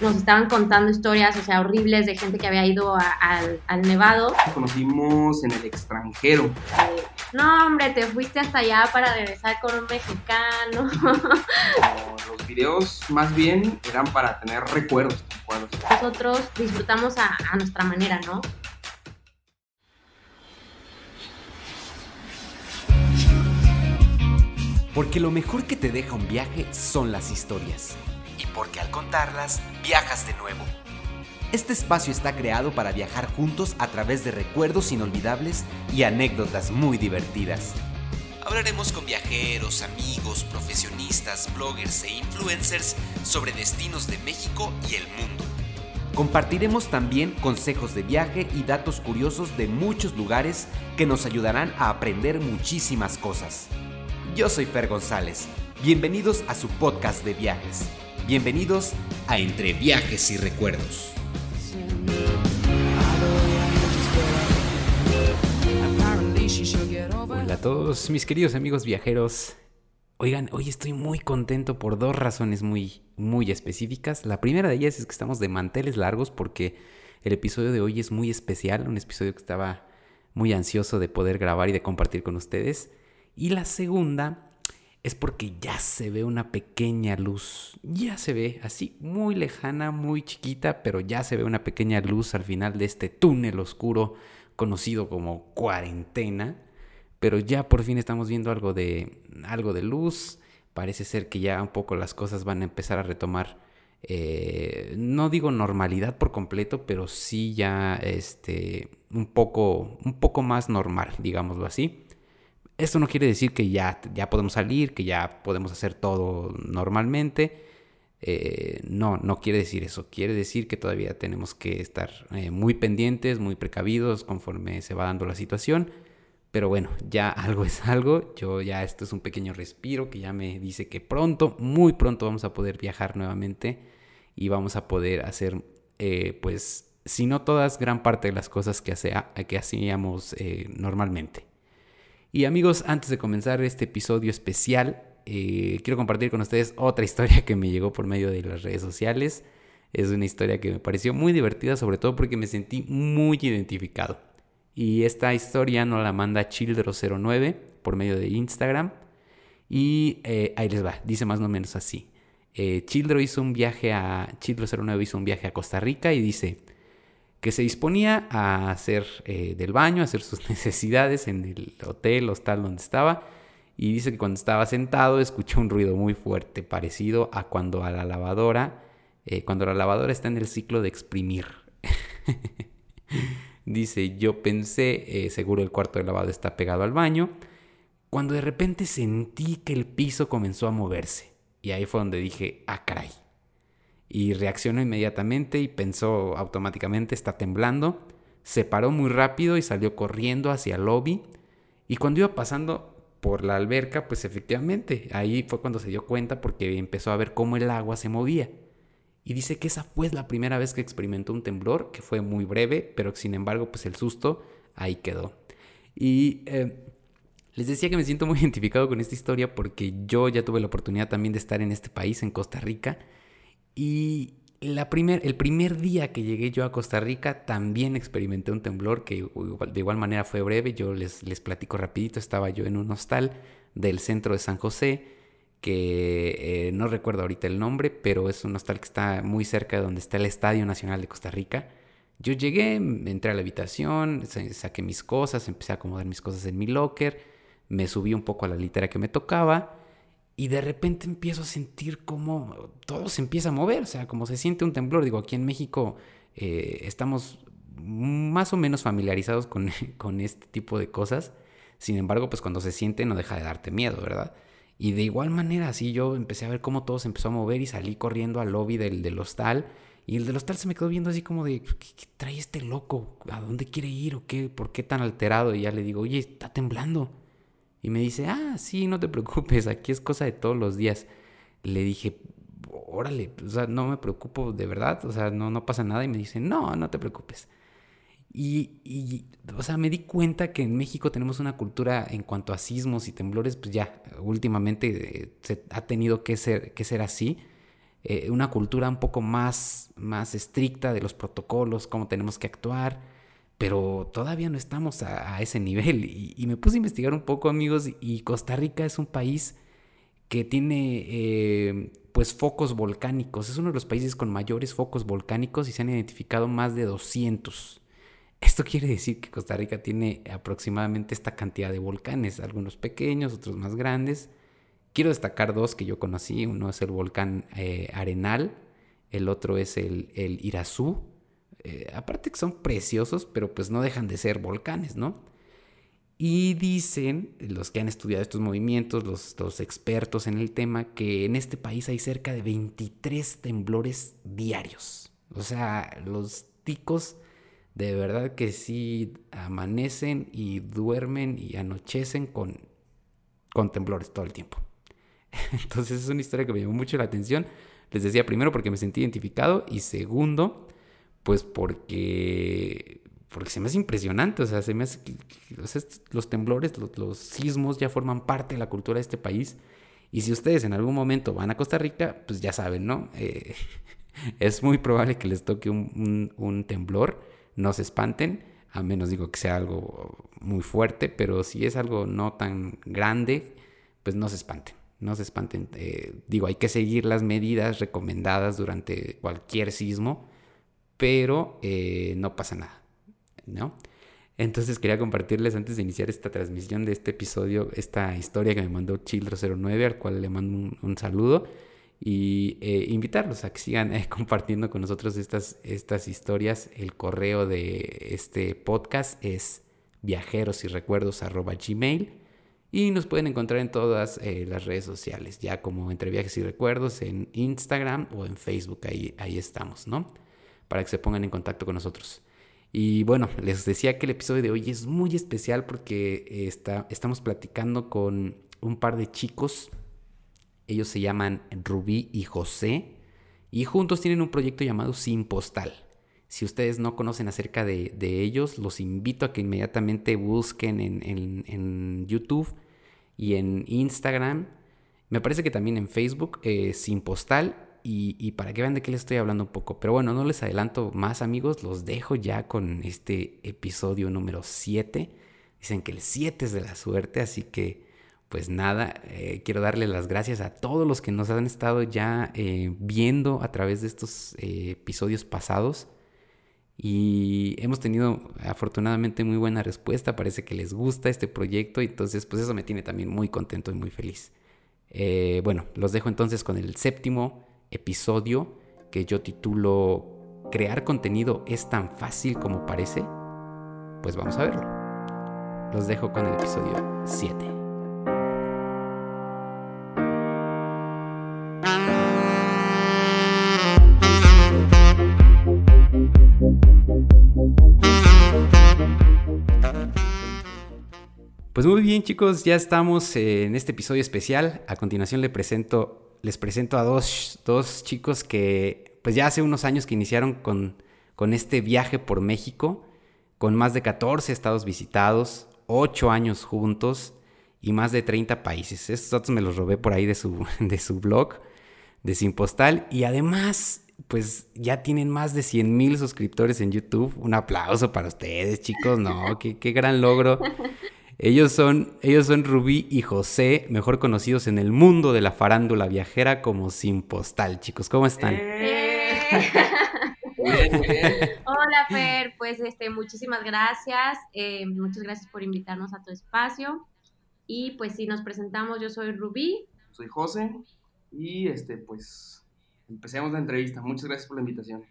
nos estaban contando historias, o sea, horribles de gente que había ido al nevado. Conocimos en el extranjero. no, hombre, te fuiste hasta allá para regresar con un mexicano. Los videos más bien eran para tener recuerdos. Nosotros disfrutamos a, a nuestra manera, ¿no? Porque lo mejor que te deja un viaje son las historias. Y porque al contarlas, viajas de nuevo. Este espacio está creado para viajar juntos a través de recuerdos inolvidables y anécdotas muy divertidas. Hablaremos con viajeros, amigos, profesionistas, bloggers e influencers sobre destinos de México y el mundo. Compartiremos también consejos de viaje y datos curiosos de muchos lugares que nos ayudarán a aprender muchísimas cosas. Yo soy Fer González. Bienvenidos a su podcast de viajes. Bienvenidos a Entre Viajes y Recuerdos. Hola a todos mis queridos amigos viajeros. Oigan, hoy estoy muy contento por dos razones muy, muy específicas. La primera de ellas es que estamos de manteles largos porque el episodio de hoy es muy especial, un episodio que estaba muy ansioso de poder grabar y de compartir con ustedes. Y la segunda es porque ya se ve una pequeña luz, ya se ve así muy lejana, muy chiquita, pero ya se ve una pequeña luz al final de este túnel oscuro conocido como cuarentena, pero ya por fin estamos viendo algo de algo de luz, parece ser que ya un poco las cosas van a empezar a retomar eh, no digo normalidad por completo, pero sí ya este un poco un poco más normal, digámoslo así. Esto no quiere decir que ya, ya podemos salir, que ya podemos hacer todo normalmente. Eh, no, no quiere decir eso. Quiere decir que todavía tenemos que estar eh, muy pendientes, muy precavidos conforme se va dando la situación. Pero bueno, ya algo es algo. Yo ya esto es un pequeño respiro que ya me dice que pronto, muy pronto vamos a poder viajar nuevamente y vamos a poder hacer, eh, pues, si no todas, gran parte de las cosas que, que hacíamos normalmente. Y amigos, antes de comenzar este episodio especial, eh, quiero compartir con ustedes otra historia que me llegó por medio de las redes sociales. Es una historia que me pareció muy divertida, sobre todo porque me sentí muy identificado. Y esta historia nos la manda Childro09 por medio de Instagram. Y eh, ahí les va, dice más o menos así. Eh, Childro hizo un viaje a. Childro09 hizo un viaje a Costa Rica y dice que se disponía a hacer eh, del baño, a hacer sus necesidades en el hotel, hostal donde estaba. Y dice que cuando estaba sentado escuchó un ruido muy fuerte, parecido a cuando a la lavadora, eh, cuando la lavadora está en el ciclo de exprimir. dice, yo pensé, eh, seguro el cuarto de lavado está pegado al baño, cuando de repente sentí que el piso comenzó a moverse. Y ahí fue donde dije, ah, caray y reaccionó inmediatamente y pensó automáticamente, está temblando. Se paró muy rápido y salió corriendo hacia el lobby. Y cuando iba pasando por la alberca, pues efectivamente, ahí fue cuando se dio cuenta porque empezó a ver cómo el agua se movía. Y dice que esa fue la primera vez que experimentó un temblor, que fue muy breve, pero sin embargo, pues el susto ahí quedó. Y eh, les decía que me siento muy identificado con esta historia porque yo ya tuve la oportunidad también de estar en este país, en Costa Rica, y la primer, el primer día que llegué yo a Costa Rica también experimenté un temblor que de igual manera fue breve. Yo les, les platico rapidito. Estaba yo en un hostal del centro de San José que eh, no recuerdo ahorita el nombre, pero es un hostal que está muy cerca de donde está el Estadio Nacional de Costa Rica. Yo llegué, entré a la habitación, saqué mis cosas, empecé a acomodar mis cosas en mi locker, me subí un poco a la litera que me tocaba y de repente empiezo a sentir como todo se empieza a mover, o sea, como se siente un temblor. Digo, aquí en México eh, estamos más o menos familiarizados con, con, este tipo de cosas. Sin embargo, pues cuando se siente no deja de darte miedo, ¿verdad? Y de igual manera, así yo empecé a ver cómo todo se empezó a mover y salí corriendo al lobby del, del hostal. Y el del hostal se me quedó viendo así como de, ¿qué, ¿qué, trae este loco? ¿A dónde quiere ir o qué? ¿Por qué tan alterado? Y ya le digo, oye, está temblando. Y me dice, ah, sí, no te preocupes, aquí es cosa de todos los días. Le dije, órale, o sea, no me preocupo de verdad, o sea, no, no pasa nada. Y me dice, no, no te preocupes. Y, o sea, me di cuenta que en México tenemos una cultura en cuanto a sismos y temblores, pues ya, últimamente eh, ha tenido que ser, que ser así. eh, una cultura un poco más, más estricta de los protocolos, cómo tenemos que actuar, pero todavía no estamos a, ese nivel. Y, me puse a investigar un poco, amigos, y Costa Rica es un país que tiene eh, pues focos volcánicos. Es uno de los países con mayores focos volcánicos y se han identificado más de 200. Esto quiere decir que Costa Rica tiene aproximadamente esta cantidad de volcanes, algunos pequeños, otros más grandes. Quiero destacar dos que yo conocí. Uno es el volcán eh, Arenal, el otro es el, el Irazú. Eh, aparte que son preciosos, pero pues no dejan de ser volcanes, ¿no? Y dicen los que han estudiado estos movimientos, los, los, expertos en el tema, que en este país hay cerca de 23 temblores diarios. O sea, los ticos de verdad que sí amanecen y duermen y anochecen con, con temblores todo el tiempo. Entonces es una historia que me llamó mucho la atención. Les decía primero porque me sentí identificado y segundo, pues porque, porque se me hace impresionante. O sea, se me los temblores, los, sismos ya forman parte de la cultura de este país. Y si ustedes en algún momento van a Costa Rica, pues ya saben, ¿no? Eh, es muy probable que les toque un, un temblor. No se espanten, a menos digo que sea algo muy fuerte, pero si es algo no tan grande, pues no se espanten no se espanten. Eh, digo, hay que seguir las medidas recomendadas durante cualquier sismo, pero eh, no pasa nada, ¿no? Entonces quería compartirles antes de iniciar esta transmisión de este episodio, esta historia que me mandó Childro09, al cual le mando un, saludo, y eh, invitarlos a que sigan compartiendo con nosotros estas, estas historias. El correo de este podcast es viajeros y gmail y nos pueden encontrar en todas eh, las redes sociales, ya como Entre Viajes y Recuerdos, en Instagram o en Facebook, ahí, ahí estamos, ¿no? Para que se pongan en contacto con nosotros. Y bueno, les decía que el episodio de hoy es muy especial porque eh, está, estamos platicando con un par de chicos. Ellos se llaman Rubí y José. Y juntos tienen un proyecto llamado Sin Postal. Si ustedes no conocen acerca de, ellos, los invito a que inmediatamente busquen en, en YouTube y en Instagram. Me parece que también en Facebook, eh, sin postal. Y, para que vean de qué les estoy hablando un poco. Pero bueno, no les adelanto más amigos, los dejo ya con este episodio número 7. Dicen que el 7 es de la suerte, así que pues nada, eh, quiero darle las gracias a todos los que nos han estado ya eh, viendo a través de estos episodios pasados. Y hemos tenido afortunadamente muy buena respuesta, parece que les gusta este proyecto, entonces pues eso me tiene también muy contento y muy feliz. Eh, bueno, los dejo entonces con el séptimo episodio que yo titulo ¿Crear contenido es tan fácil como parece? Pues vamos a verlo. Los dejo con el episodio 7. Pues muy bien chicos, ya estamos en este episodio especial. A continuación les presento, les presento a dos, dos chicos que pues ya hace unos años que iniciaron con, con este viaje por México, con más de 14 estados visitados, 8 años juntos y más de 30 países. Estos datos me los robé por ahí de su, de su blog, de Sin Postal. Y además, pues ya tienen más de 100 mil suscriptores en YouTube. Un aplauso para ustedes, chicos. No, qué, qué gran logro. Ellos son, ellos son Rubí y José, mejor conocidos en el mundo de la farándula viajera como Sin Postal. Chicos, ¿cómo están? Eh. Hola Fer, pues este, muchísimas gracias. Eh, muchas gracias por invitarnos a tu espacio. Y pues si nos presentamos, yo soy Rubí. Soy José. Y este, pues empecemos la entrevista. Muchas gracias por la invitación.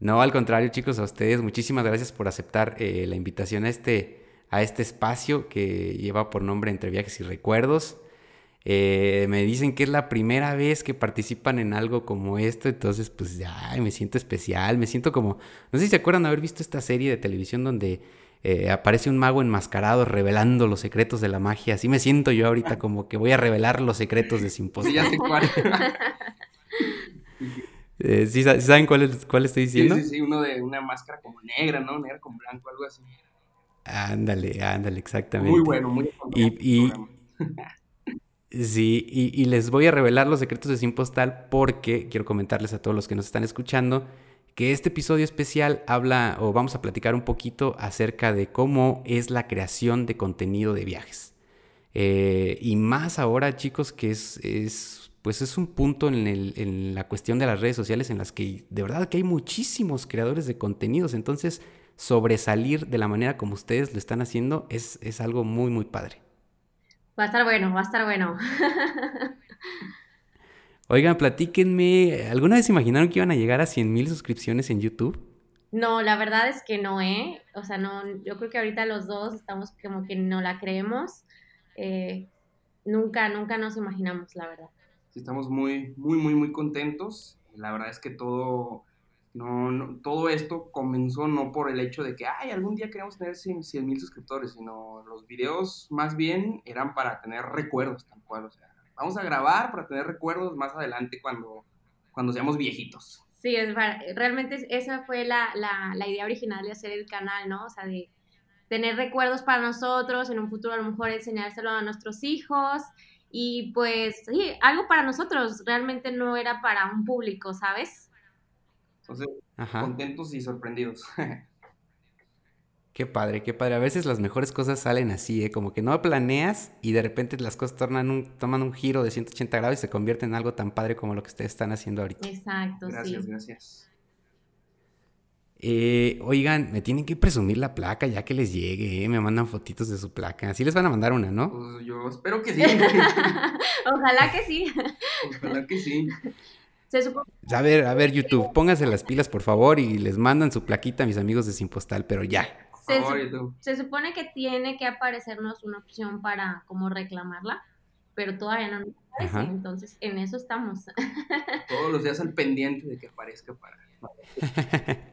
No, al contrario, chicos, a ustedes, muchísimas gracias por aceptar eh, la invitación a este a este espacio que lleva por nombre Entre Viajes y Recuerdos. Eh, me dicen que es la primera vez que participan en algo como esto, entonces pues ya me siento especial, me siento como, no sé si se acuerdan haber visto esta serie de televisión donde eh, aparece un mago enmascarado revelando los secretos de la magia, así me siento yo ahorita como que voy a revelar los secretos de Simposio. Sí, ya sé cuál. Eh, ¿sí, ¿Saben cuál, cuál estoy diciendo? Sí, sí, sí, uno de una máscara como negra, ¿no? Negra con blanco, algo así. Ándale, ándale, exactamente. Muy bueno, muy Y, y Sí, y, les voy a revelar los secretos de Sin Postal porque quiero comentarles a todos los que nos están escuchando que este episodio especial habla o vamos a platicar un poquito acerca de cómo es la creación de contenido de viajes. Eh, y más ahora, chicos, que es, es, pues es un punto en, en, la cuestión de las redes sociales en las que de verdad que hay muchísimos creadores de contenidos. Entonces, sobresalir de la manera como ustedes lo están haciendo es, es algo muy, muy padre. Va a estar bueno, va a estar bueno. Oigan, platíquenme, ¿alguna vez imaginaron que iban a llegar a 100 mil suscripciones en YouTube? No, la verdad es que no, ¿eh? O sea, no, yo creo que ahorita los dos estamos como que no la creemos. Eh, nunca, nunca nos imaginamos, la verdad. Sí, estamos muy, muy, muy, muy contentos. La verdad es que todo, no, todo esto comenzó no por el hecho de que, ay, algún día queremos tener 100 mil suscriptores, sino los videos más bien eran para tener recuerdos, tal cual, o sea vamos a grabar para tener recuerdos más adelante cuando, cuando seamos viejitos. Sí, es, realmente esa fue la, idea original de hacer el canal, ¿no? O sea, de tener recuerdos para nosotros, en un futuro a lo mejor enseñárselo a nuestros hijos y pues sí, algo para nosotros, realmente no era para un público, ¿sabes? Entonces, contentos y sorprendidos. Qué padre, qué padre. A veces las mejores cosas salen así, ¿eh? Como que no planeas y de repente las cosas tornan un, toman un giro de 180 grados y se convierten en algo tan padre como lo que ustedes están haciendo ahorita. Exacto, gracias, Gracias, eh, oigan, me tienen que presumir la placa ya que les llegue, ¿eh? Me mandan fotitos de su placa. Así les van a mandar una, ¿no? Pues yo espero que sí. Ojalá que sí. Ojalá que sí. A ver, a ver, YouTube, pónganse las pilas, por favor, y les mandan su plaquita a mis amigos de Sin Postal, pero ya. Se, supone que tiene que aparecernos una opción para como reclamarla, pero todavía no nos aparece, entonces en eso estamos. Todos los días al pendiente de que aparezca para...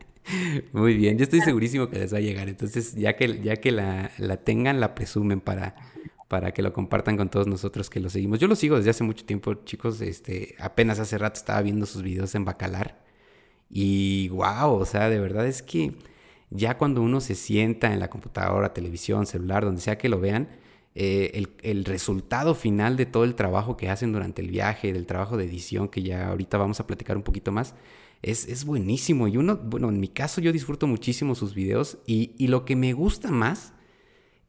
Muy bien, yo estoy segurísimo que les va a llegar, entonces ya que, ya que la, la tengan, la presumen para, para que lo compartan con todos nosotros que lo seguimos. Yo lo sigo desde hace mucho tiempo, chicos, este, apenas hace rato estaba viendo sus videos en Bacalar y wow, o sea, de verdad es que ya cuando uno se sienta en la computadora, televisión, celular, donde sea que lo vean, eh, el, resultado final de todo el trabajo que hacen durante el viaje, del trabajo de edición, que ya ahorita vamos a platicar un poquito más, es, es buenísimo. Y uno, bueno, en mi caso yo disfruto muchísimo sus videos y, y lo que me gusta más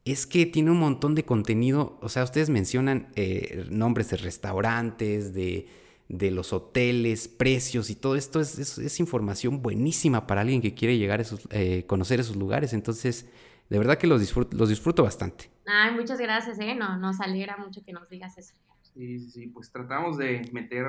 es que tiene un montón de contenido, o sea, ustedes mencionan eh, nombres de restaurantes, de de los hoteles, precios y todo esto es, información buenísima para alguien que quiere llegar a esos, eh, conocer esos lugares. Entonces, de verdad que los disfruto, los disfruto bastante. Ay, muchas gracias, ¿eh? No, nos alegra mucho que nos digas eso. Sí, sí, pues tratamos de meter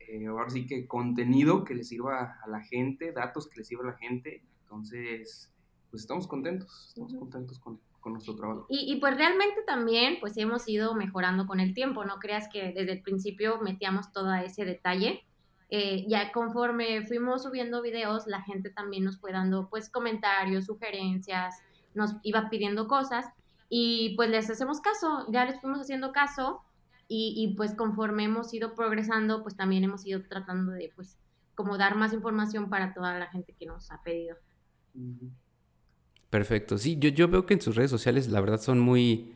eh, ahora sí que contenido que le sirva a la gente, datos que le sirva a la gente. Entonces, pues estamos contentos, estamos contentos con, nuestro trabajo. Y, y, pues realmente también pues hemos ido mejorando con el tiempo, no creas que desde el principio metíamos todo ese detalle. Eh, ya conforme fuimos subiendo videos, la gente también nos fue dando pues comentarios, sugerencias, nos iba pidiendo cosas y pues les hacemos caso, ya les fuimos haciendo caso y, y pues conforme hemos ido progresando, pues también hemos ido tratando de pues como dar más información para toda la gente que nos ha pedido. Perfecto. Sí, yo, yo veo que en sus redes sociales la verdad son muy,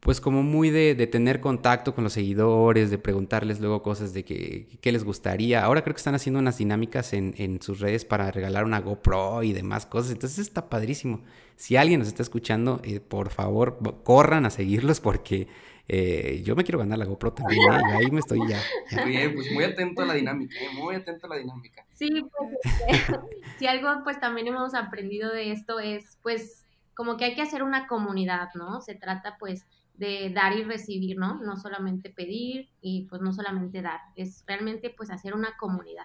pues como muy de, tener contacto con los seguidores, de preguntarles luego cosas de que, qué les gustaría. Ahora creo que están haciendo unas dinámicas en, en, sus redes para regalar una GoPro y demás cosas. Entonces está padrísimo. Si alguien nos está escuchando, eh, por favor, corran a seguirlos porque eh, yo me quiero ganar la GoPro también, ¿eh? ahí me estoy ya, Bien, pues muy atento a la dinámica, muy atento a la dinámica. Sí, pues este, si algo pues también hemos aprendido de esto es pues como que hay que hacer una comunidad, ¿no? Se trata pues de dar y recibir, ¿no? No solamente pedir y pues no solamente dar, es realmente pues hacer una comunidad.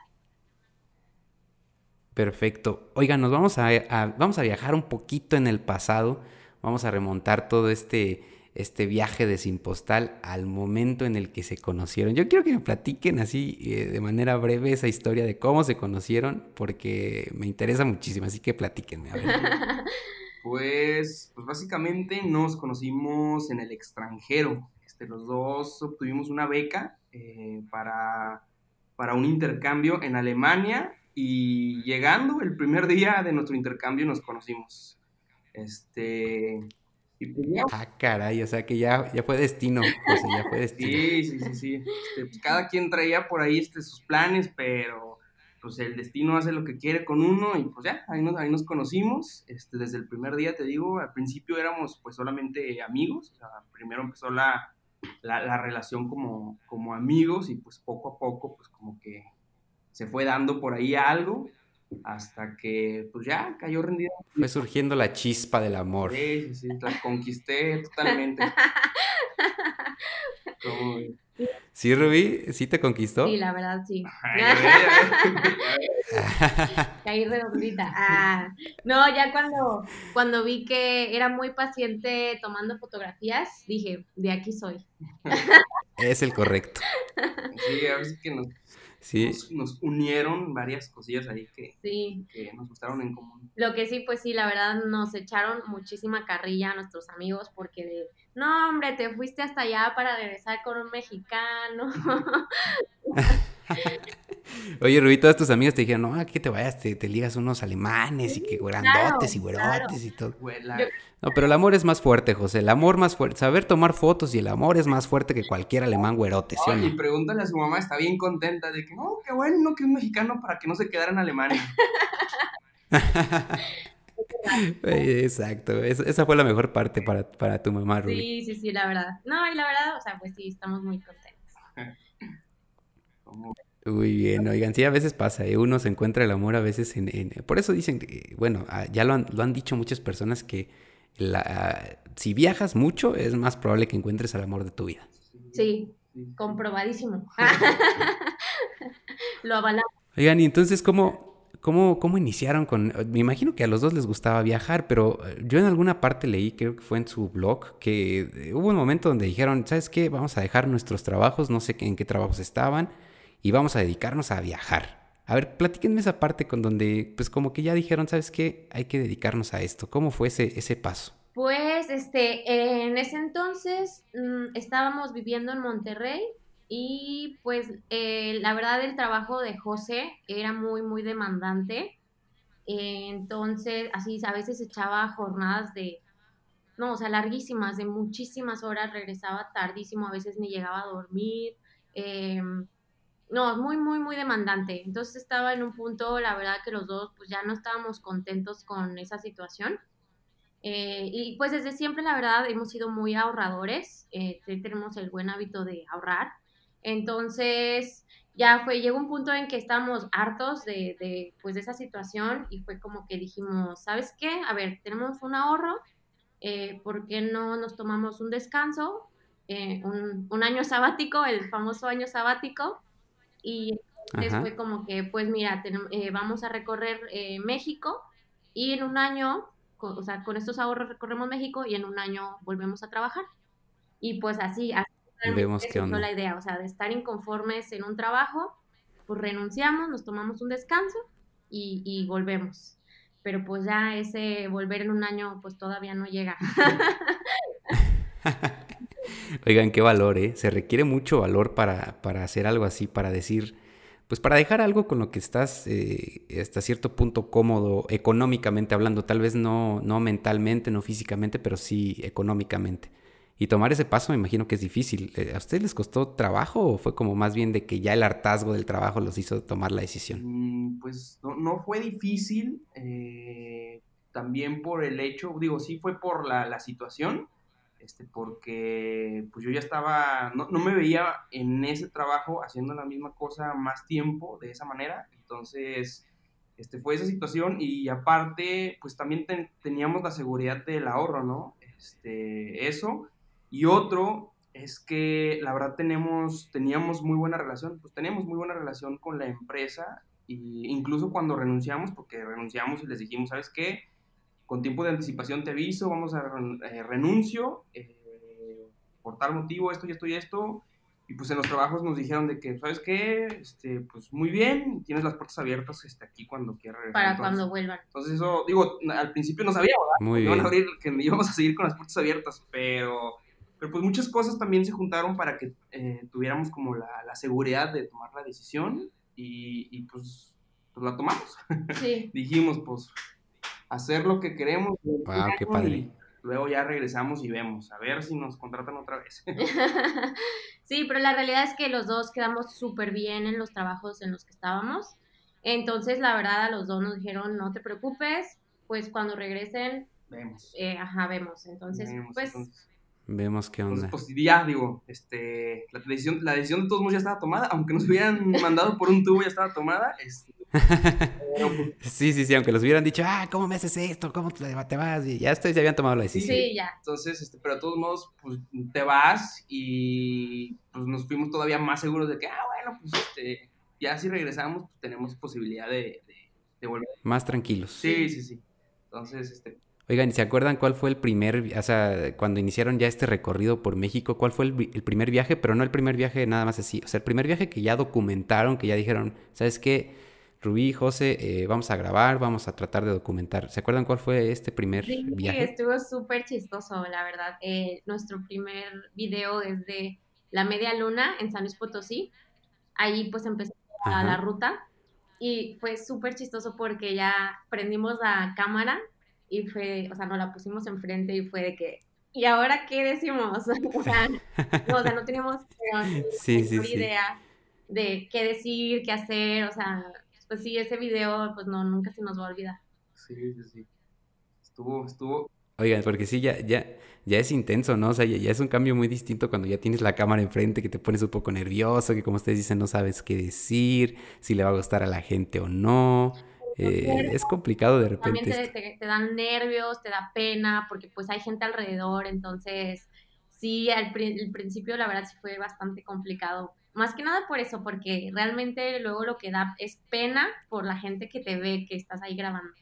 Perfecto. Oigan, nos vamos a, vamos a viajar un poquito en el pasado, vamos a remontar todo este este viaje de Sin Postal al momento en el que se conocieron. Yo quiero que me platiquen así eh, de manera breve esa historia de cómo se conocieron, porque me interesa muchísimo, así que platíquenme. Pues, pues básicamente nos conocimos en el extranjero. Este, los dos obtuvimos una beca eh, para, para un intercambio en Alemania y llegando el primer día de nuestro intercambio nos conocimos. Este, pues ah, caray, o sea que ya, ya fue destino, José, ya fue destino. Sí, sí, sí, sí. Este, pues cada quien traía por ahí este, sus planes, pero pues el destino hace lo que quiere con uno y pues ya, ahí nos, ahí nos conocimos, este, desde el primer día te digo, al principio éramos pues solamente amigos, o sea, primero empezó la, la, relación como, como amigos y pues poco a poco pues como que se fue dando por ahí algo hasta que pues ya cayó rendida. Fue surgiendo la chispa del amor. Sí, sí, sí, la conquisté totalmente. ¿Sí, Rubí? ¿Sí te conquistó? Sí, la verdad, sí. Caí redondita. Ah, no, ya cuando, cuando vi que era muy paciente tomando fotografías, dije, de aquí soy. Es el correcto. Sí, a veces que nos sí. nos, unieron varias cosillas ahí que, que, nos gustaron en común. Lo que sí, pues sí, la verdad nos echaron muchísima carrilla a nuestros amigos porque de, no hombre, te fuiste hasta allá para regresar con un mexicano. Oye, Rubí, todas tus amigas te dijeron, no, aquí te vayas, te, te ligas unos alemanes y que grandotes y güerotes y todo. No, pero el amor es más fuerte, José. El amor más fuerte. Saber tomar fotos y el amor es más fuerte que cualquier alemán güerote, ¿sí Y pregúntale a su mamá, está bien contenta de que, no, qué bueno que un mexicano para que no se quedara en Alemania. Exacto, esa fue la mejor parte para, para tu mamá, Rubí. Sí, sí, sí, la verdad. No, y la verdad, o sea, pues sí, estamos muy contentos. Muy bien, oigan, sí, a veces pasa, ¿eh? uno se encuentra el amor a veces en... Por eso dicen, que, bueno, ah, ya lo han, lo han dicho muchas personas que la, si viajas mucho es más probable que encuentres el amor de tu vida. Sí, comprobadísimo. lo avalamos. Oigan, y entonces, ¿cómo, cómo, ¿cómo iniciaron con...? Me imagino que a los dos les gustaba viajar, pero eh, yo en alguna parte leí, creo que fue en su blog, que eh, hubo un momento donde dijeron, ¿sabes qué? Vamos a dejar nuestros trabajos, no sé en qué trabajos estaban y vamos a dedicarnos a viajar. A ver, platíquenme esa parte con donde, pues como que ya dijeron, ¿sabes qué? Hay que dedicarnos a esto. ¿Cómo fue ese, ese paso? Pues, este, en ese entonces mm, estábamos viviendo en Monterrey y pues eh, la verdad el trabajo de José era muy, muy demandante. entonces, así a veces echaba jornadas de, no, o sea, larguísimas, de muchísimas horas, regresaba tardísimo, a veces ni llegaba a dormir. Eh, no, muy, muy, muy demandante. Entonces estaba en un punto, la verdad que los dos pues ya no estábamos contentos con esa situación. Eh, y pues desde siempre, la verdad, hemos sido muy ahorradores, eh, tenemos el buen hábito de ahorrar. Entonces, ya fue, llegó un punto en que estábamos hartos de, pues, de esa situación y fue como que dijimos, ¿sabes qué? A ver, tenemos un ahorro, eh, ¿por qué no nos tomamos un descanso? Eh, un, año sabático, el famoso año sabático, y entonces fue como que, pues mira, eh, vamos a recorrer eh, México y en un año, o sea, con estos ahorros recorremos México y en un año volvemos a trabajar. Y pues así, así Vemos qué onda. la idea, o sea, de estar inconformes en un trabajo, pues renunciamos, nos tomamos un descanso y, y volvemos. Pero pues ya ese volver en un año, pues todavía no llega. Oigan, qué valor, ¿eh? Se requiere mucho valor para, para hacer algo así, para decir, pues para dejar algo con lo que estás eh, hasta cierto punto cómodo, económicamente hablando, tal vez no, no mentalmente, no físicamente, pero sí económicamente. Y tomar ese paso me imagino que es difícil. Eh, ¿A ustedes les costó trabajo o fue como más bien de que ya el hartazgo del trabajo los hizo tomar la decisión? Mm, pues no, no fue difícil, eh, también por el hecho, digo, sí fue por la, la situación, este, porque pues yo ya estaba, no, no, me veía en ese trabajo haciendo la misma cosa más tiempo de esa manera, entonces este, fue esa situación y aparte pues también teníamos la seguridad del ahorro, ¿no? Este, eso, y otro es que la verdad tenemos, teníamos muy buena relación, pues teníamos muy buena relación con la empresa, incluso cuando renunciamos, porque renunciamos y les dijimos, ¿sabes qué? Con tiempo de anticipación te aviso, vamos a eh, renuncio, eh, por tal motivo, esto y esto y esto. Y pues en los trabajos nos dijeron de que, ¿sabes qué? Este, pues muy bien, tienes las puertas abiertas este, aquí cuando quieras. Para cuando vuelvan. Entonces eso, digo, al principio no sabía, ¿verdad? Muy bien. abrir, que íbamos a seguir con las puertas abiertas, pero, pero pues muchas cosas también se juntaron para que eh, tuviéramos como la, la, seguridad de tomar la decisión y, y pues, pues la tomamos. Sí. Dijimos, pues hacer lo que queremos. Wow, qué padre. luego ya regresamos y vemos, a ver si nos contratan otra vez. sí, pero la realidad es que los dos quedamos súper bien en los trabajos en los que estábamos. Entonces, la verdad, a los dos nos dijeron, no te preocupes, pues cuando regresen, vemos. Eh, ajá, vemos. Entonces, pues... Vemos qué onda. pues ya, digo, este, la decisión, la decisión de todos modos ya estaba tomada, aunque nos hubieran mandado por un tubo ya estaba tomada. Este, pues sí, sí, sí, aunque los hubieran dicho, ah, ¿cómo me haces esto? ¿Cómo te, vas? Y ya ustedes ya habían tomado la decisión. Sí, ya. Entonces, este, pero de todos modos, pues te vas y pues nos fuimos todavía más seguros de que, ah, bueno, pues este, ya si regresamos, pues tenemos posibilidad de, de volver. Más tranquilos. Sí, sí, sí. Entonces, este, Oigan, ¿y se acuerdan cuál fue el primer, o sea, cuando iniciaron ya este recorrido por México, cuál fue el, primer viaje, pero no el primer viaje nada más así, o sea, el primer viaje que ya documentaron, que ya dijeron, ¿sabes qué? Rubí, José, eh, vamos a grabar, vamos a tratar de documentar. ¿Se acuerdan cuál fue este primer sí, viaje? estuvo súper chistoso, la verdad. Eh, nuestro primer video es de la media luna en San Luis Potosí. Ahí pues empezó la ruta y fue súper chistoso porque ya prendimos la cámara y fue, o sea, nos la pusimos enfrente y fue de que, ¿y ahora qué decimos? o, sea, no, o sea, no teníamos sí, sí, idea de qué decir, qué hacer, o sea, pues sí, ese video, pues no, nunca se nos va a olvidar. Sí, sí, sí. Estuvo, estuvo. Oigan, porque sí, ya, ya, ya es intenso, ¿no? O sea, ya, ya, es un cambio muy distinto cuando ya tienes la cámara enfrente, que te pones un poco nervioso, que como ustedes dicen, no sabes qué decir, si le va a gustar a la gente o no. Eh, es complicado de repente. También te, dan nervios, te da pena, porque pues hay gente alrededor, entonces sí, al el principio la verdad sí fue bastante complicado. Más que nada por eso, porque realmente luego lo que da es pena por la gente que te ve que estás ahí grabando.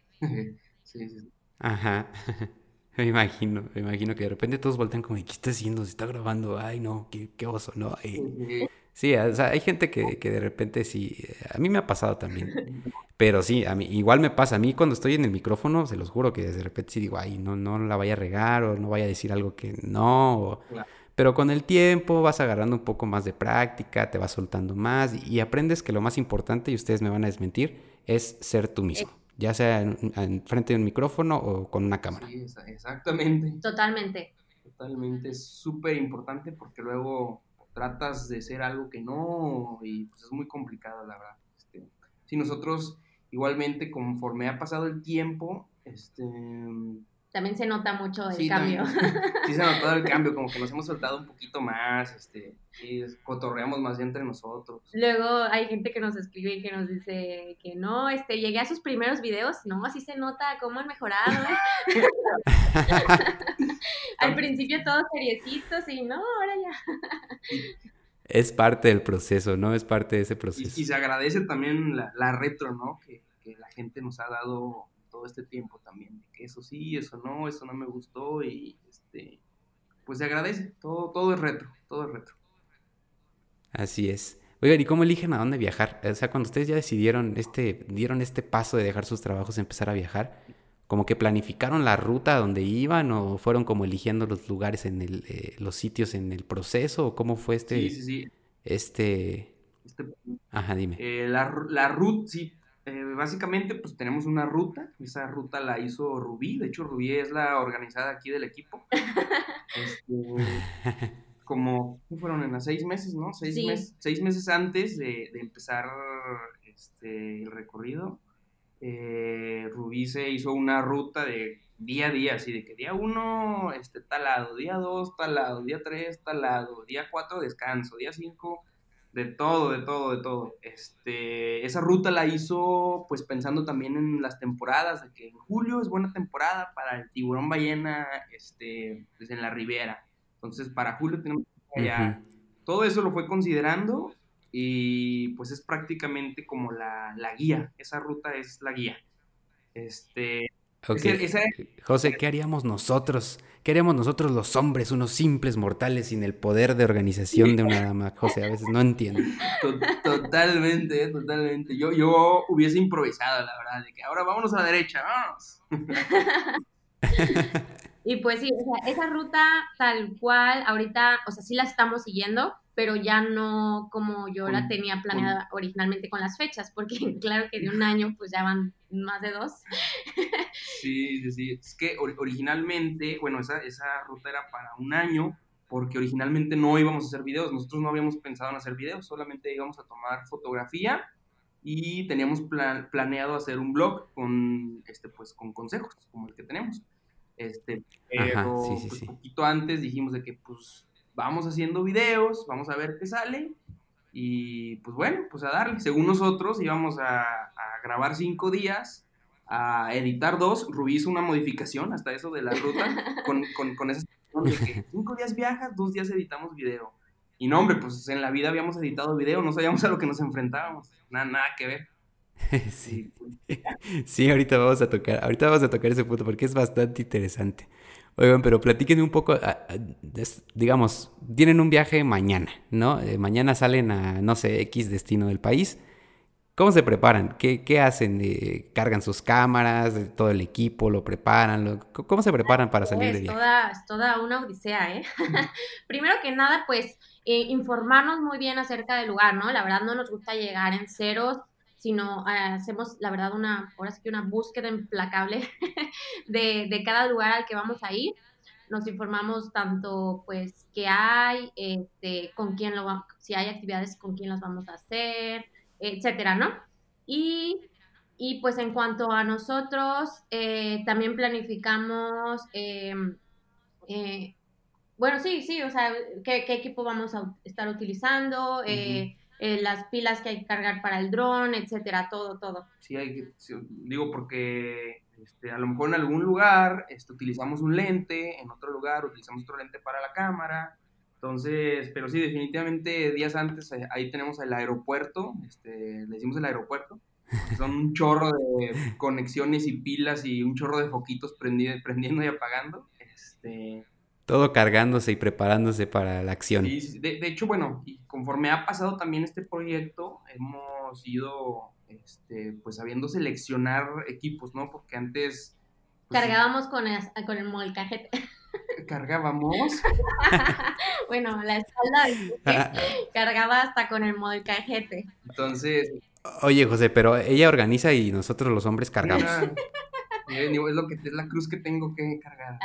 sí, sí. Ajá. Me imagino, me imagino que de repente todos voltean como, ¿qué está haciendo? Se está grabando, ay no, qué, qué oso, no. Sí, o sea, hay gente que, que, de repente sí, a mí me ha pasado también, pero sí, a mí igual me pasa, a mí cuando estoy en el micrófono, se los juro que de repente sí digo, ay, no, no la vaya a regar o no vaya a decir algo que no, pero con el tiempo vas agarrando un poco más de práctica, te vas soltando más y, aprendes que lo más importante, y ustedes me van a desmentir, es ser tú mismo, ya sea en, frente de un micrófono o con una cámara. Sí, exactamente. Totalmente. Totalmente, es súper importante porque luego tratas de ser algo que no y pues es muy complicado, la verdad. Este, si nosotros igualmente conforme ha pasado el tiempo, este... También se nota mucho el cambio. sí se ha notado el cambio, como que nos hemos soltado un poquito más, este, y cotorreamos más entre nosotros. Luego hay gente que nos escribe y que nos dice que no, este, llegué a sus primeros videos, no, así se nota cómo han mejorado. Al principio todos seriecitos y no, ahora ya. es parte del proceso, ¿no? Es parte de ese proceso. Y, se agradece también la, retro, ¿no? Que, la gente nos ha dado todo este tiempo también. Que eso sí, eso no, eso no me gustó y este, pues se agradece. Todo, todo es retro, todo es retro. Así es. Oigan, ¿y cómo eligen a dónde viajar? O sea, cuando ustedes ya decidieron, este, dieron este paso de dejar sus trabajos y empezar a viajar, como que planificaron la ruta donde iban o fueron como eligiendo los lugares en el, eh, los sitios en el proceso o cómo fue este, sí, sí, sí. este, este ajá, dime. Eh, la, la ruta, sí, eh, básicamente pues tenemos una ruta, esa ruta la hizo Rubí, de hecho Rubí es la organizada aquí del equipo. Este, como, fueron? En las seis meses, ¿no? Seis, meses, seis meses antes de, de empezar este, el recorrido eh, Rubí se hizo una ruta de día a día, así de que día uno, este, tal lado, día dos, tal lado, día tres, tal lado, día cuatro, descanso, día cinco, de todo, de todo, de todo. Este, esa ruta la hizo pues pensando también en las temporadas, de que en julio es buena temporada para el tiburón ballena, este, pues en la ribera. Entonces para julio tenemos que allá. Todo eso lo fue considerando y pues es prácticamente como la, guía, esa ruta es la guía. Este, José, ¿qué haríamos nosotros? ¿Qué haríamos nosotros los hombres, unos simples mortales sin el poder de organización de una dama? José, a veces no entiendo. Totalmente, totalmente. Yo, yo hubiese improvisado, la verdad, de que ahora vámonos a la derecha, vamos. y pues sí, esa ruta tal cual, ahorita, o sea, sí la estamos siguiendo, pero ya no como yo la tenía planeada originalmente con las fechas, porque claro que de un año pues ya van más de dos. Sí, sí, sí. Es que originalmente, bueno, esa, esa ruta era para un año, porque originalmente no íbamos a hacer videos, nosotros no habíamos pensado en hacer videos, solamente íbamos a tomar fotografía y teníamos planeado hacer un blog con, este, pues, con consejos, como el que tenemos. Este, pero un pues, poquito antes dijimos de que pues vamos haciendo videos, vamos a ver qué sale y pues bueno, pues a darle. Según nosotros íbamos a, grabar cinco días, a editar dos, Rubí hizo una modificación hasta eso de la ruta con, con, con esa de que cinco días viajas, dos días editamos video. Y no, hombre, pues en la vida habíamos editado video, no sabíamos a lo que nos enfrentábamos, nada, nada que ver. Sí. sí, ahorita vamos a tocar, ahorita vamos a tocar ese punto porque es bastante interesante. Oigan, pero platíquenme un poco, ah, ah, digamos, tienen un viaje mañana, ¿no? Eh, mañana salen a, no sé, X destino del país. ¿Cómo se preparan? ¿Qué, qué hacen? Eh, ¿Cargan sus cámaras? ¿Todo el equipo lo preparan? ¿Cómo se preparan para salir de viaje? Toda, es toda una odisea, ¿eh? Primero que nada, pues, eh, informarnos muy bien acerca del lugar, ¿no? La verdad no nos gusta llegar en ceros sino eh, hacemos, la verdad, una, ahora sí que una búsqueda implacable de, de, cada lugar al que vamos a ir. Nos informamos tanto, pues, qué hay, este, con quién lo vamos, si hay actividades, con quién las vamos a hacer, etcétera, ¿no? Y, y pues, en cuanto a nosotros, eh, también planificamos, em, eh, bueno, sí, sí, o sea, qué, qué, equipo vamos a estar utilizando, eh, las pilas que hay que cargar para el dron, etcétera, todo, todo. Sí, hay digo porque este, a lo mejor en algún lugar este, utilizamos un lente, en otro lugar utilizamos otro lente para la cámara. Entonces, pero sí, definitivamente días antes eh, ahí tenemos el aeropuerto, este, le decimos el aeropuerto, son un chorro de conexiones y pilas y un chorro de foquitos prendiendo y apagando. Este, todo cargándose y preparándose para la acción. Sí, de, hecho, bueno, y conforme ha pasado también este proyecto, hemos ido, este, pues, sabiendo seleccionar equipos, ¿no? Porque antes... Pues, Cargábamos con el, con el molcajete. ¿Cargábamos? bueno, la espalda cargaba hasta con el molcajete. Entonces... Oye, José, pero ella organiza y nosotros los hombres cargamos. es, lo que, es la cruz que tengo que cargar.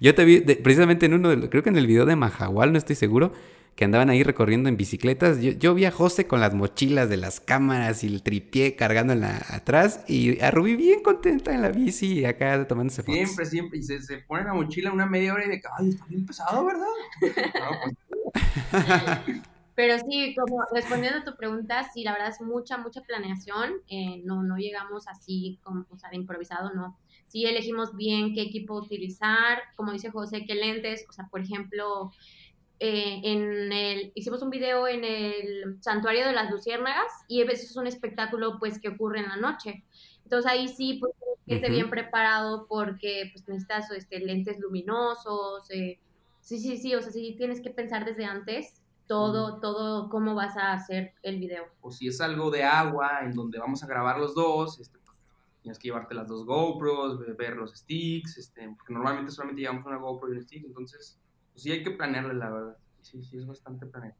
Yo te vi precisamente en uno, de, creo que en el video de Majahual, no estoy seguro, que andaban ahí recorriendo en bicicletas. Yo, vi a José con las mochilas de las cámaras y el tripié cargando en la, atrás y a Rubí bien contenta en la bici acá tomándose fotos. Siempre, siempre. Y se, se pone la mochila una media hora y de que, ay, está bien pesado, ¿verdad? Pues, Pero sí, como respondiendo a tu pregunta, sí, la verdad es mucha, mucha planeación. Eh, no, no llegamos así, como, o sea, de improvisado, no si elegimos bien qué equipo utilizar, como dice José, qué lentes, o sea, por ejemplo, eh, en el, hicimos un video en el Santuario de las Luciérnagas y a veces es un espectáculo pues que ocurre en la noche. Entonces ahí sí, pues que esté bien preparado porque pues necesitas este, lentes luminosos, eh, sí, sí, sí, o sea, sí tienes que pensar desde antes todo, todo cómo vas a hacer el video. O si es algo de agua en donde vamos a grabar los dos, este, tienes que llevarte las dos GoPros, ver los sticks, este, porque normalmente solamente llevamos una GoPro y un stick, entonces pues sí hay que planearle, la verdad. Sí, sí, es bastante planeado.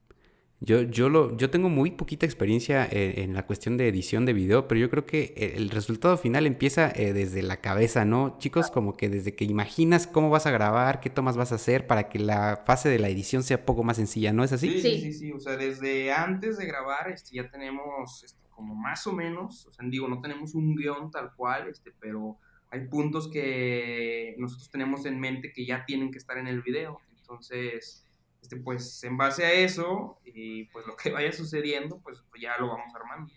Yo, yo, lo, yo tengo muy poquita experiencia en, la cuestión de edición de video, pero yo creo que el resultado final empieza eh, desde la cabeza, ¿no? Chicos, como que desde que imaginas cómo vas a grabar, qué tomas vas a hacer para que la fase de la edición sea poco más sencilla, ¿no es así? Sí, sí, sí, sí. o sea, desde antes de grabar este, ya tenemos este, como más o menos, o sea, digo, no tenemos un guion tal cual, este, pero hay puntos que nosotros tenemos en mente que ya tienen que estar en el video. Entonces, este, pues en base a eso y pues lo que vaya sucediendo, pues, pues ya lo vamos armando.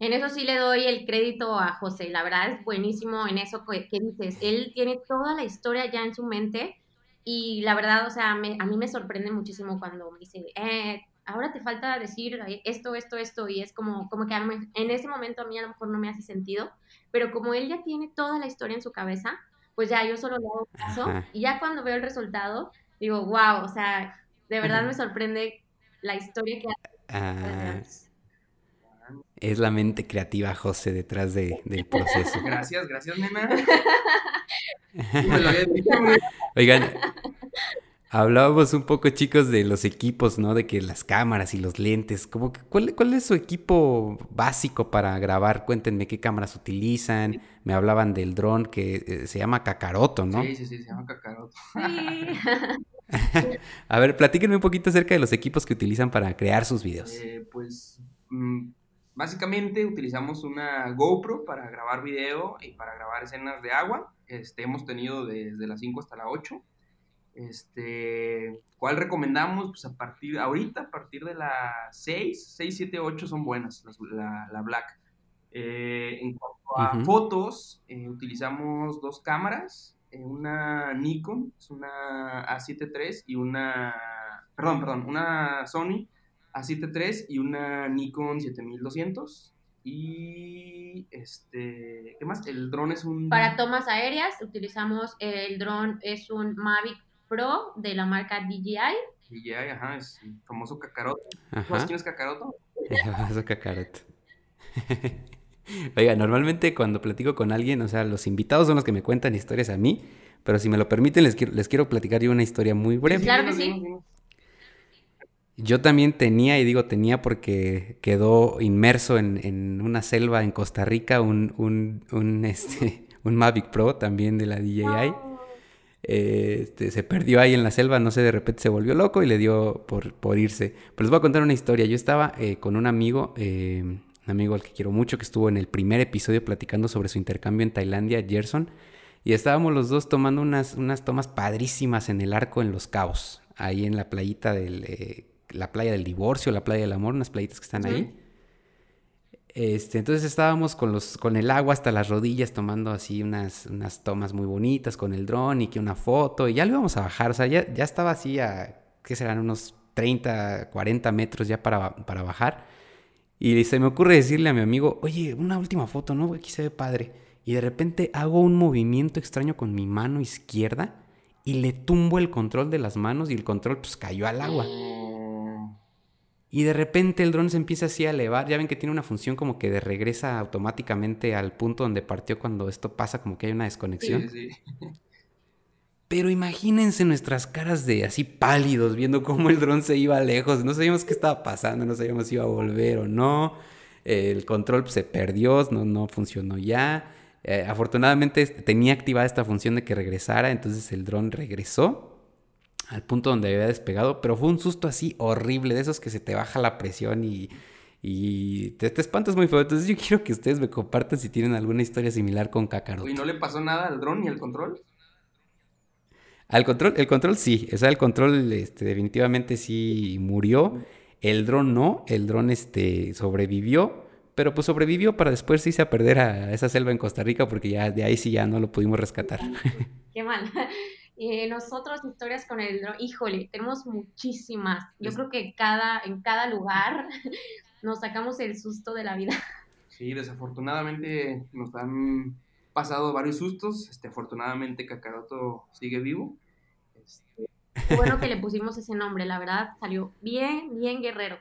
En eso sí le doy el crédito a José, la verdad es buenísimo en eso que, dices. Él tiene toda la historia ya en su mente y la verdad, o sea, a mí me sorprende muchísimo cuando me dice, eh, ahora te falta decir esto, esto, esto, y es como, como que en ese momento a mí a lo mejor no me hace sentido, pero como él ya tiene toda la historia en su cabeza, pues ya yo solo le hago caso, y ya cuando veo el resultado, digo, wow, o sea, de verdad me sorprende la historia que hace. Ah, es la mente creativa, José, detrás de, del proceso. Gracias, gracias, nena. Oigan, Hablábamos un poco, chicos, de los equipos, ¿no? De que las cámaras y los lentes. Como que, ¿cuál, ¿Cuál es su equipo básico para grabar? Cuéntenme qué cámaras utilizan. Me hablaban del dron que eh, se llama Kakaroto, ¿no? Sí, sí, sí, se llama Kakaroto. A ver, platíquenme un poquito acerca de los equipos que utilizan para crear sus videos. Eh, pues mm, básicamente utilizamos una GoPro para grabar video y para grabar escenas de agua. Este, hemos tenido desde las 5 hasta la 8 este, ¿Cuál recomendamos? Pues a partir, ahorita, a partir de las 6, 6, 7, 8 son buenas, la, la Black. Eh, en cuanto a fotos, eh, utilizamos dos cámaras, eh, una Nikon, es una A7 III y una, perdón, perdón, una Sony A7 III y una Nikon 7200. Y este, ¿qué más? El dron es un... Para tomas aéreas utilizamos, el dron es un Mavic Pro de la marca DJI. DJI, ajá, es el famoso Kakaroto. ¿Sabes quién es Kakaroto? El famoso Kakaroto. Oiga, normalmente cuando platico con alguien, o sea, los invitados son los que me cuentan historias a mí, pero si me lo permiten, les quiero, les quiero platicar yo una historia muy breve. Claro que sí. Yo también tenía, y digo tenía porque quedó inmerso en, en una selva en Costa Rica un, un, un, este, un Mavic Pro también de la DJI. Este, se perdió ahí en la selva, no sé, de repente se volvió loco y le dio por, por irse. Pero les voy a contar una historia. Yo estaba eh, con un amigo, eh, un amigo al que quiero mucho, que estuvo en el primer episodio platicando sobre su intercambio en Tailandia, Gerson. Y estábamos los dos tomando unas, unas tomas padrísimas en el arco en Los Cabos, ahí en la playita del, eh, la playa del divorcio, la playa del amor, unas playitas que están ahí. Este, entonces estábamos con, los, con el agua hasta las rodillas tomando así unas, unas tomas muy bonitas con el dron y que una foto y ya lo íbamos a bajar, o sea, ya, ya estaba así a, ¿qué serán? Unos 30, 40 metros ya para, para bajar. Y se me ocurre decirle a mi amigo, oye, una última foto, ¿no? Aquí se ve padre. Y de repente hago un movimiento extraño con mi mano izquierda y le tumbo el control de las manos y el control pues cayó al agua. Y de repente el dron se empieza así a elevar. Ya ven que tiene una función como que de regresa automáticamente al punto donde partió cuando esto pasa, como que hay una desconexión. Sí, sí. Pero imagínense nuestras caras de así pálidos, viendo cómo el dron se iba lejos. No sabíamos qué estaba pasando, no sabíamos si iba a volver o no. El control se perdió, no, no funcionó ya. Eh, afortunadamente tenía activada esta función de que regresara, entonces el dron regresó al punto donde había despegado, pero fue un susto así horrible, de esos que se te baja la presión y, y te, te, espantas muy feo. Entonces yo quiero que ustedes me compartan si tienen alguna historia similar con Kakaroto. ¿Y no le pasó nada al dron ni al control? Al control, el control sí, o sea, el control este, definitivamente sí murió. El dron no, el dron este, sobrevivió, pero pues sobrevivió para después irse a perder a esa selva en Costa Rica porque ya de ahí sí ya no lo pudimos rescatar. Qué mal. Eh, nosotros historias con el dron, híjole, tenemos muchísimas. Yo creo que cada, en cada lugar nos sacamos el susto de la vida. Sí, desafortunadamente nos han pasado varios sustos. Este, afortunadamente Kakaroto sigue vivo. Este... bueno que le pusimos ese nombre, la verdad, salió bien, bien guerrero.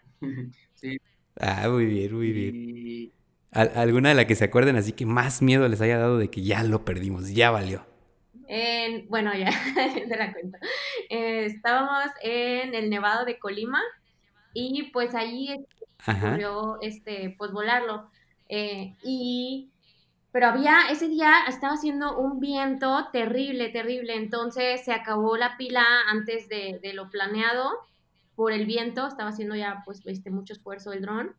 sí. Ah, muy bien, muy bien. ¿Alguna de la que se acuerden así que más miedo les haya dado de que ya lo perdimos, ya valió? Bueno, ya te la cuento. Eh, estábamos en el Nevado de Colima y pues allí ocurrió este, pues volarlo. Eh, y pero había, ese día estaba haciendo un viento terrible, terrible, entonces se acabó la pila antes de, lo planeado por el viento, estaba haciendo ya pues este, mucho esfuerzo el dron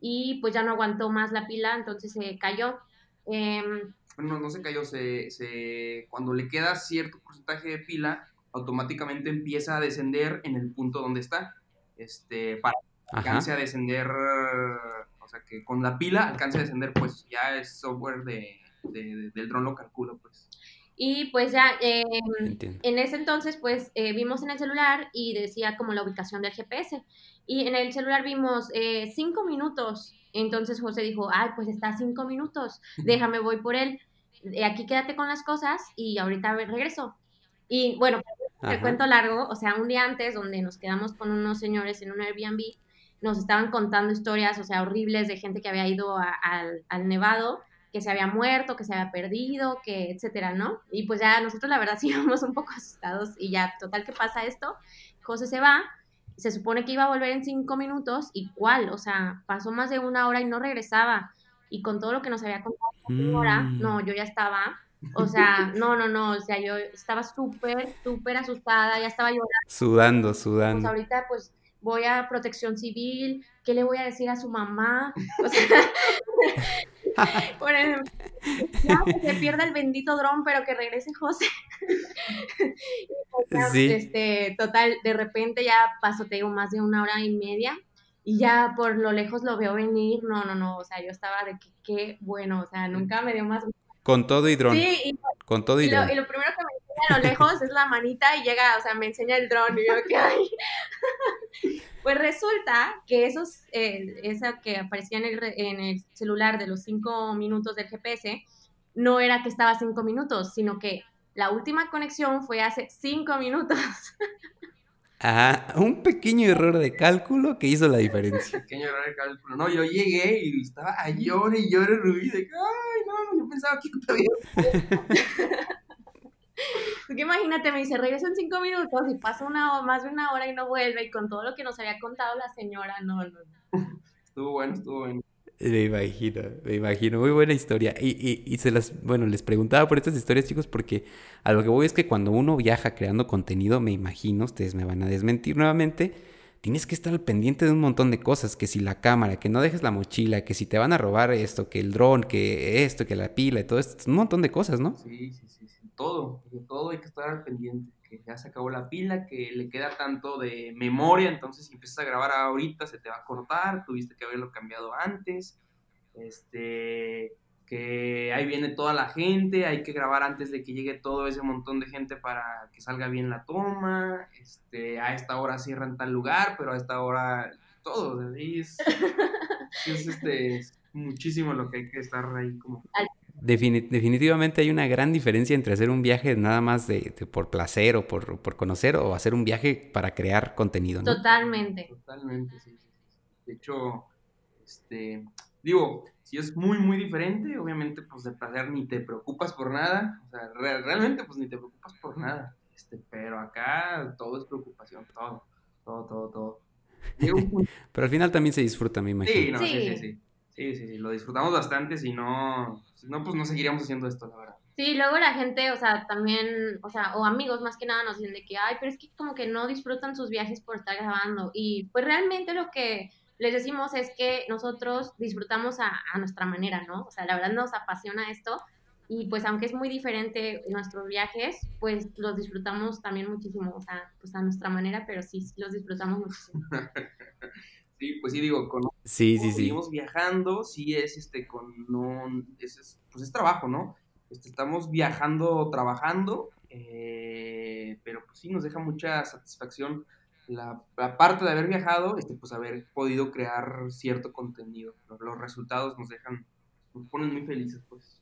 y pues ya no aguantó más la pila, entonces se cayó. Em, no, no se cayó, se, se, cuando le queda cierto porcentaje de pila, automáticamente empieza a descender en el punto donde está, este, para que alcance a descender, o sea, que con la pila alcance a descender, pues ya es software de, del dron lo calcula, pues. Y pues ya em, en ese entonces pues eh, vimos en el celular y decía como la ubicación del GPS. Y en el celular vimos eh, cinco minutos entonces José dijo, ay, pues está cinco minutos, déjame, voy por él. Eh, aquí quédate con las cosas y ahorita regreso. Y bueno, el cuento largo, o sea, un día antes donde nos quedamos con unos señores en un Airbnb, nos estaban contando historias, o sea, horribles de gente que había ido al, Nevado que se había muerto, que se había perdido, que etcétera, ¿no? Y pues ya nosotros la verdad sí íbamos un poco asustados y ya, total, ¿qué pasa esto? José se va, se supone que iba a volver en cinco minutos y cuál, o sea, pasó más de una hora y no regresaba. Y con todo lo que nos había contado Mm. no, yo ya estaba, o sea, no, no, no, o sea, yo estaba súper, súper asustada, ya estaba llorando. Sudando, Pues sudando. ahorita pues voy a protección civil, ¿qué le voy a decir a su mamá? O sea, por ejemplo, ya que se pierda el bendito dron, pero que regrese José. Pues, ya, Sí. Este, total, de repente ya pasó, te digo, más de una hora y media y ya por lo lejos lo veo venir. No, no, no, o sea, yo estaba de que qué bueno, o sea, nunca me dio más. Con todo y dron. Sí, y Con todo y y lo, dron. y lo primero que me a lo lejos es la manita y llega, o sea, me enseña el dron y yo que ay. Pues resulta que esos, eh, esa que aparecía en el, en el celular de los cinco minutos del GPS, no era que estaba cinco minutos, sino que la última conexión fue hace cinco minutos. Ajá, un pequeño error de cálculo que hizo la diferencia. Pequeño error de cálculo. No, yo llegué y estaba a llore y llore Rubí de que, ay, no, no, yo pensaba que todavía. Porque imagínate, me dice, regreso en cinco minutos y pasa una, ho- más de una hora y no vuelve, y con todo lo que nos había contado la señora, no, no, no. Estuvo bueno, estuvo bueno. Me imagino, me imagino. Muy buena historia. Y, y, y se las, bueno, les preguntaba por estas historias, chicos, porque a lo que voy es que cuando uno viaja creando contenido, me imagino, ustedes me van a desmentir nuevamente, tienes que estar al pendiente de un montón de cosas, que si la cámara, que no dejes la mochila, que si te van a robar esto, que el dron, que esto, que la pila y todo esto, un montón de cosas, ¿no? Sí, sí, sí, sí. Todo, de todo hay que estar al pendiente. Que ya se acabó la pila, que le queda tanto de memoria, entonces si empiezas a grabar ahorita se te va a cortar, tuviste que haberlo cambiado antes. Este, que ahí viene toda la gente, hay que grabar antes de que llegue todo ese montón de gente para que salga bien la toma. Este, a esta hora cierran tal lugar, pero a esta hora todo, es, es, este, es muchísimo lo que hay que estar ahí como Defini- definitivamente hay una gran diferencia entre hacer un viaje nada más de, de por placer o por, por conocer o hacer un viaje para crear contenido, ¿no? Totalmente. Totalmente, sí, sí, sí. De hecho, este, digo, si es muy, muy diferente, obviamente, pues de placer ni te preocupas por nada, o sea, re- realmente, pues ni te preocupas por nada, este, pero acá todo es preocupación, todo, todo, todo, todo. Un Pero al final también se disfruta, me imagino. Sí, no, sí, sí, Sí. sí, sí, sí, sí, lo disfrutamos bastante, si no, si no, pues no seguiríamos haciendo esto, la verdad. Sí, luego la gente, o sea, también, o sea, o amigos más que nada nos dicen de que, ay, pero es que como que no disfrutan sus viajes por estar grabando. Y pues realmente lo que les decimos es que nosotros disfrutamos a, a nuestra manera, ¿no? O sea, la verdad nos apasiona esto. Y pues aunque es muy diferente nuestros viajes, pues los disfrutamos también muchísimo, o sea, pues a nuestra manera, pero sí, sí los disfrutamos muchísimo. Sí, pues sí, digo, con Sí, sí, como sí. seguimos viajando, sí es este con no es, es- pues es trabajo, ¿no? Este, estamos viajando, trabajando, eh, pero pues sí nos deja mucha satisfacción la, la parte de haber viajado, este, pues haber podido crear cierto contenido. Los, los resultados nos dejan, nos ponen muy felices, pues.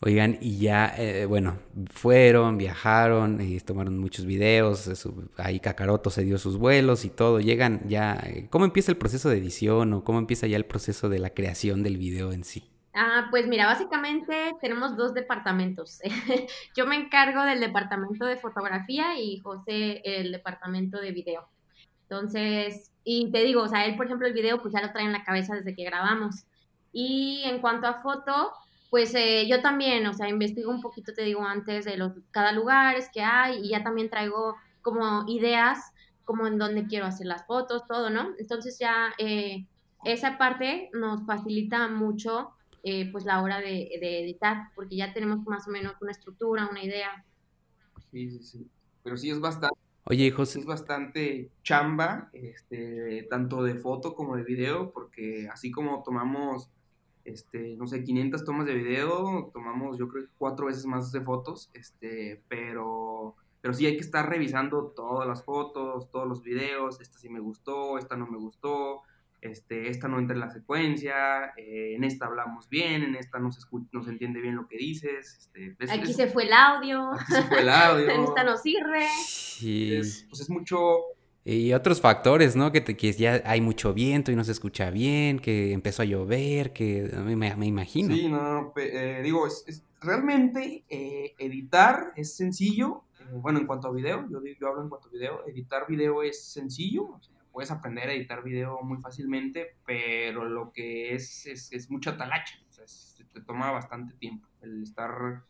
Oigan, y ya, eh, bueno, fueron, viajaron, eh, tomaron muchos videos, eh, su- ahí Kakaroto se dio sus vuelos y todo, llegan ya, eh, ¿cómo empieza el proceso de edición o cómo empieza ya el proceso de la creación del video en sí? Ah, pues mira, básicamente tenemos dos departamentos. Yo me encargo del departamento de fotografía y José el departamento de video. Entonces, y te digo, o sea, él, por ejemplo, el video, pues ya lo trae en la cabeza desde que grabamos. Y en cuanto a foto, pues eh, yo también, o sea, investigo un poquito, te digo, antes de los, cada lugares que hay y ya también traigo como ideas, como en dónde quiero hacer las fotos, todo, ¿no? Entonces ya eh, esa parte nos facilita mucho eh, pues la hora de, de editar, porque ya tenemos más o menos una estructura, una idea. Sí, sí, sí. Pero sí es bastante, Oye, José, es bastante chamba, este, tanto de foto como de video, porque así como tomamos, este, no sé, 500 tomas de video, tomamos yo creo que cuatro veces más de fotos, este, pero, pero sí hay que estar revisando todas las fotos, todos los videos, esta sí me gustó, esta no me gustó, este, esta no entra en la secuencia, eh, en esta hablamos bien, en esta no se, no se entiende bien lo que dices, este, es- Aquí es- se fue el audio, aquí se fue el audio. en esta no sirve. sí, Es, pues es mucho y otros factores, ¿no? Que, que ya hay mucho viento y no se escucha bien, que empezó a llover, que me, me imagino. Sí, no, eh, digo, es, realmente eh, editar es sencillo. Eh, bueno, en cuanto a video, yo, yo hablo en cuanto a video, editar video es sencillo. puedes aprender a editar video muy fácilmente, pero lo que es es, es mucha talacha. O sea, te toma bastante tiempo el estar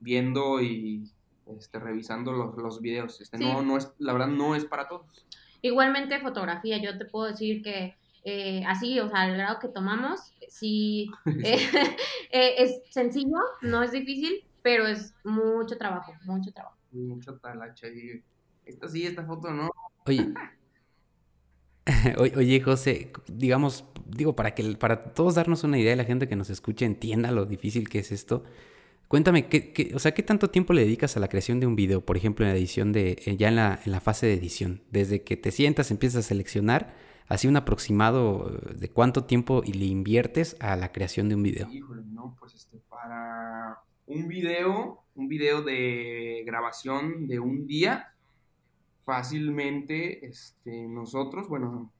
viendo y este, revisando los, los videos. Este, no, no es, la verdad no es para todos. Igualmente fotografía, yo te puedo decir que eh, así, o sea, el grado que tomamos, sí, eh, eh, es sencillo, no es difícil, pero es mucho trabajo, mucho trabajo. Mucho talacha y esta sí, esta foto no. Oye, Oye, José, digamos, digo, para que para todos darnos una idea, la gente que nos escuche entienda lo difícil que es esto. Cuéntame, ¿qué, o sea, ¿qué tanto tiempo le dedicas a la creación de un video? Por ejemplo, en la edición de, eh, ya en la, en la fase de edición. Desde que te sientas, empiezas a seleccionar, así un aproximado eh, de cuánto tiempo le inviertes a la creación de un video. Híjole, no, pues este, para un video, un video de grabación de un día, fácilmente, este, nosotros, bueno,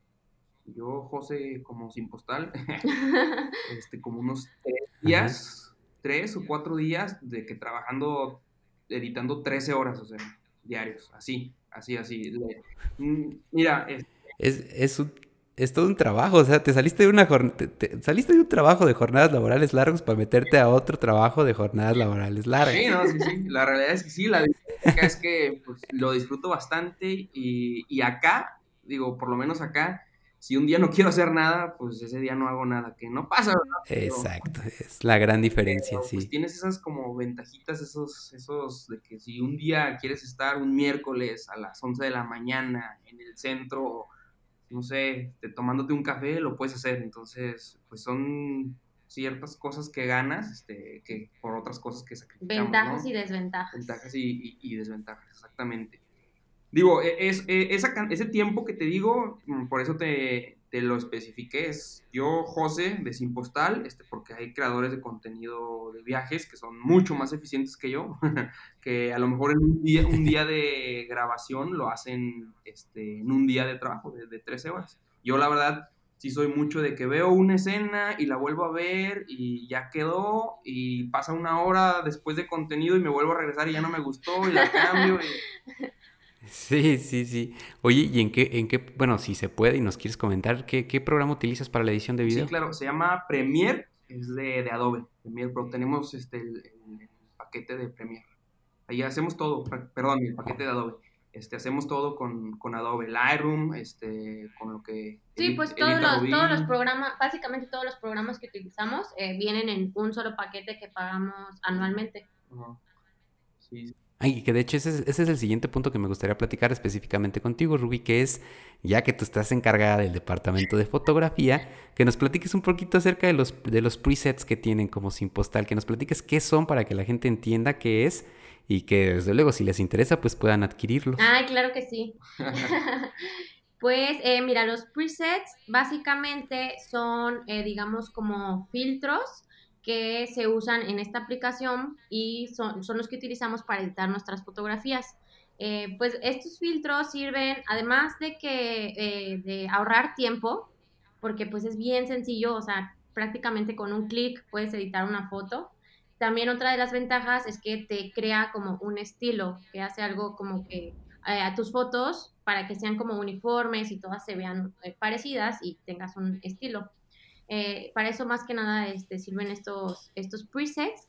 yo, José, como sin postal, este, como unos tres días tres o cuatro días de que trabajando, editando 13 horas, o sea, diarios, así, así, así. Mm, mira, es, es, es, todo un trabajo, o sea, te saliste de una saliste de un trabajo de jornadas laborales largos para meterte a otro trabajo de jornadas laborales largas. Sí, no, sí, sí, la realidad es que sí, la es que pues, lo disfruto bastante y, y acá, digo, por lo menos acá, si un día no quiero hacer nada, pues ese día no hago nada, que no pasa, ¿verdad? Exacto, es la gran diferencia, sí. Pues tienes esas como ventajitas, esos, esos de que si un día quieres estar un miércoles a las 11 de la mañana en el centro, no sé, tomándote un café, lo puedes hacer. Entonces, pues son ciertas cosas que ganas, este, que por otras cosas que sacrificamos. Ventajas y desventajas. Ventajas y, y desventajas, exactamente. Digo, e, es, e, ese tiempo que te digo, mm, por eso te, lo especifiqué, es yo, José, de Simpostal, este, porque hay creadores de contenido de viajes que son mucho más eficientes que yo, que a lo mejor en un día, un día de grabación lo hacen este, en un día de trabajo de, de 13 horas. Yo la verdad sí soy mucho de que veo una escena y la vuelvo a ver y ya quedó y pasa una hora después de contenido y me vuelvo a regresar y ya no me gustó y la cambio. Y... Sí, sí, sí. Oye, ¿y en qué, en qué, bueno, si se puede y nos quieres comentar, ¿qué, qué programa utilizas para la edición de video? Sí, claro, se llama Premiere, es de, de Adobe, Premiere Pro. Tenemos este, el, paquete de Premiere. Ahí hacemos todo, perdón, el paquete de Adobe. Este, hacemos todo con, con Adobe Lightroom, este, con lo que... Sí, pues todos los, todos los programas, básicamente todos los programas que utilizamos eh, vienen en un solo paquete que pagamos anualmente. Sí, sí. Ay, que de hecho ese es, el siguiente punto que me gustaría platicar específicamente contigo, Ruby, que es, ya que tú estás encargada del departamento de fotografía, que nos platiques un poquito acerca de los, de los presets que tienen como sin postal, que nos platiques qué son para que la gente entienda qué es y que desde luego si les interesa pues puedan adquirirlos. Ay, claro que sí. pues eh, mira, los presets básicamente son, eh, digamos, como filtros que se usan en esta aplicación y son, son los que utilizamos para editar nuestras fotografías. Eh, pues estos filtros sirven, además de que eh, de ahorrar tiempo, porque pues es bien sencillo, o sea, prácticamente con un clic puedes editar una foto. También otra de las ventajas es que te crea como un estilo, que hace algo como que eh, a tus fotos para que sean como uniformes y todas se vean parecidas y tengas un estilo. Eh, para eso más que nada este, sirven estos, estos presets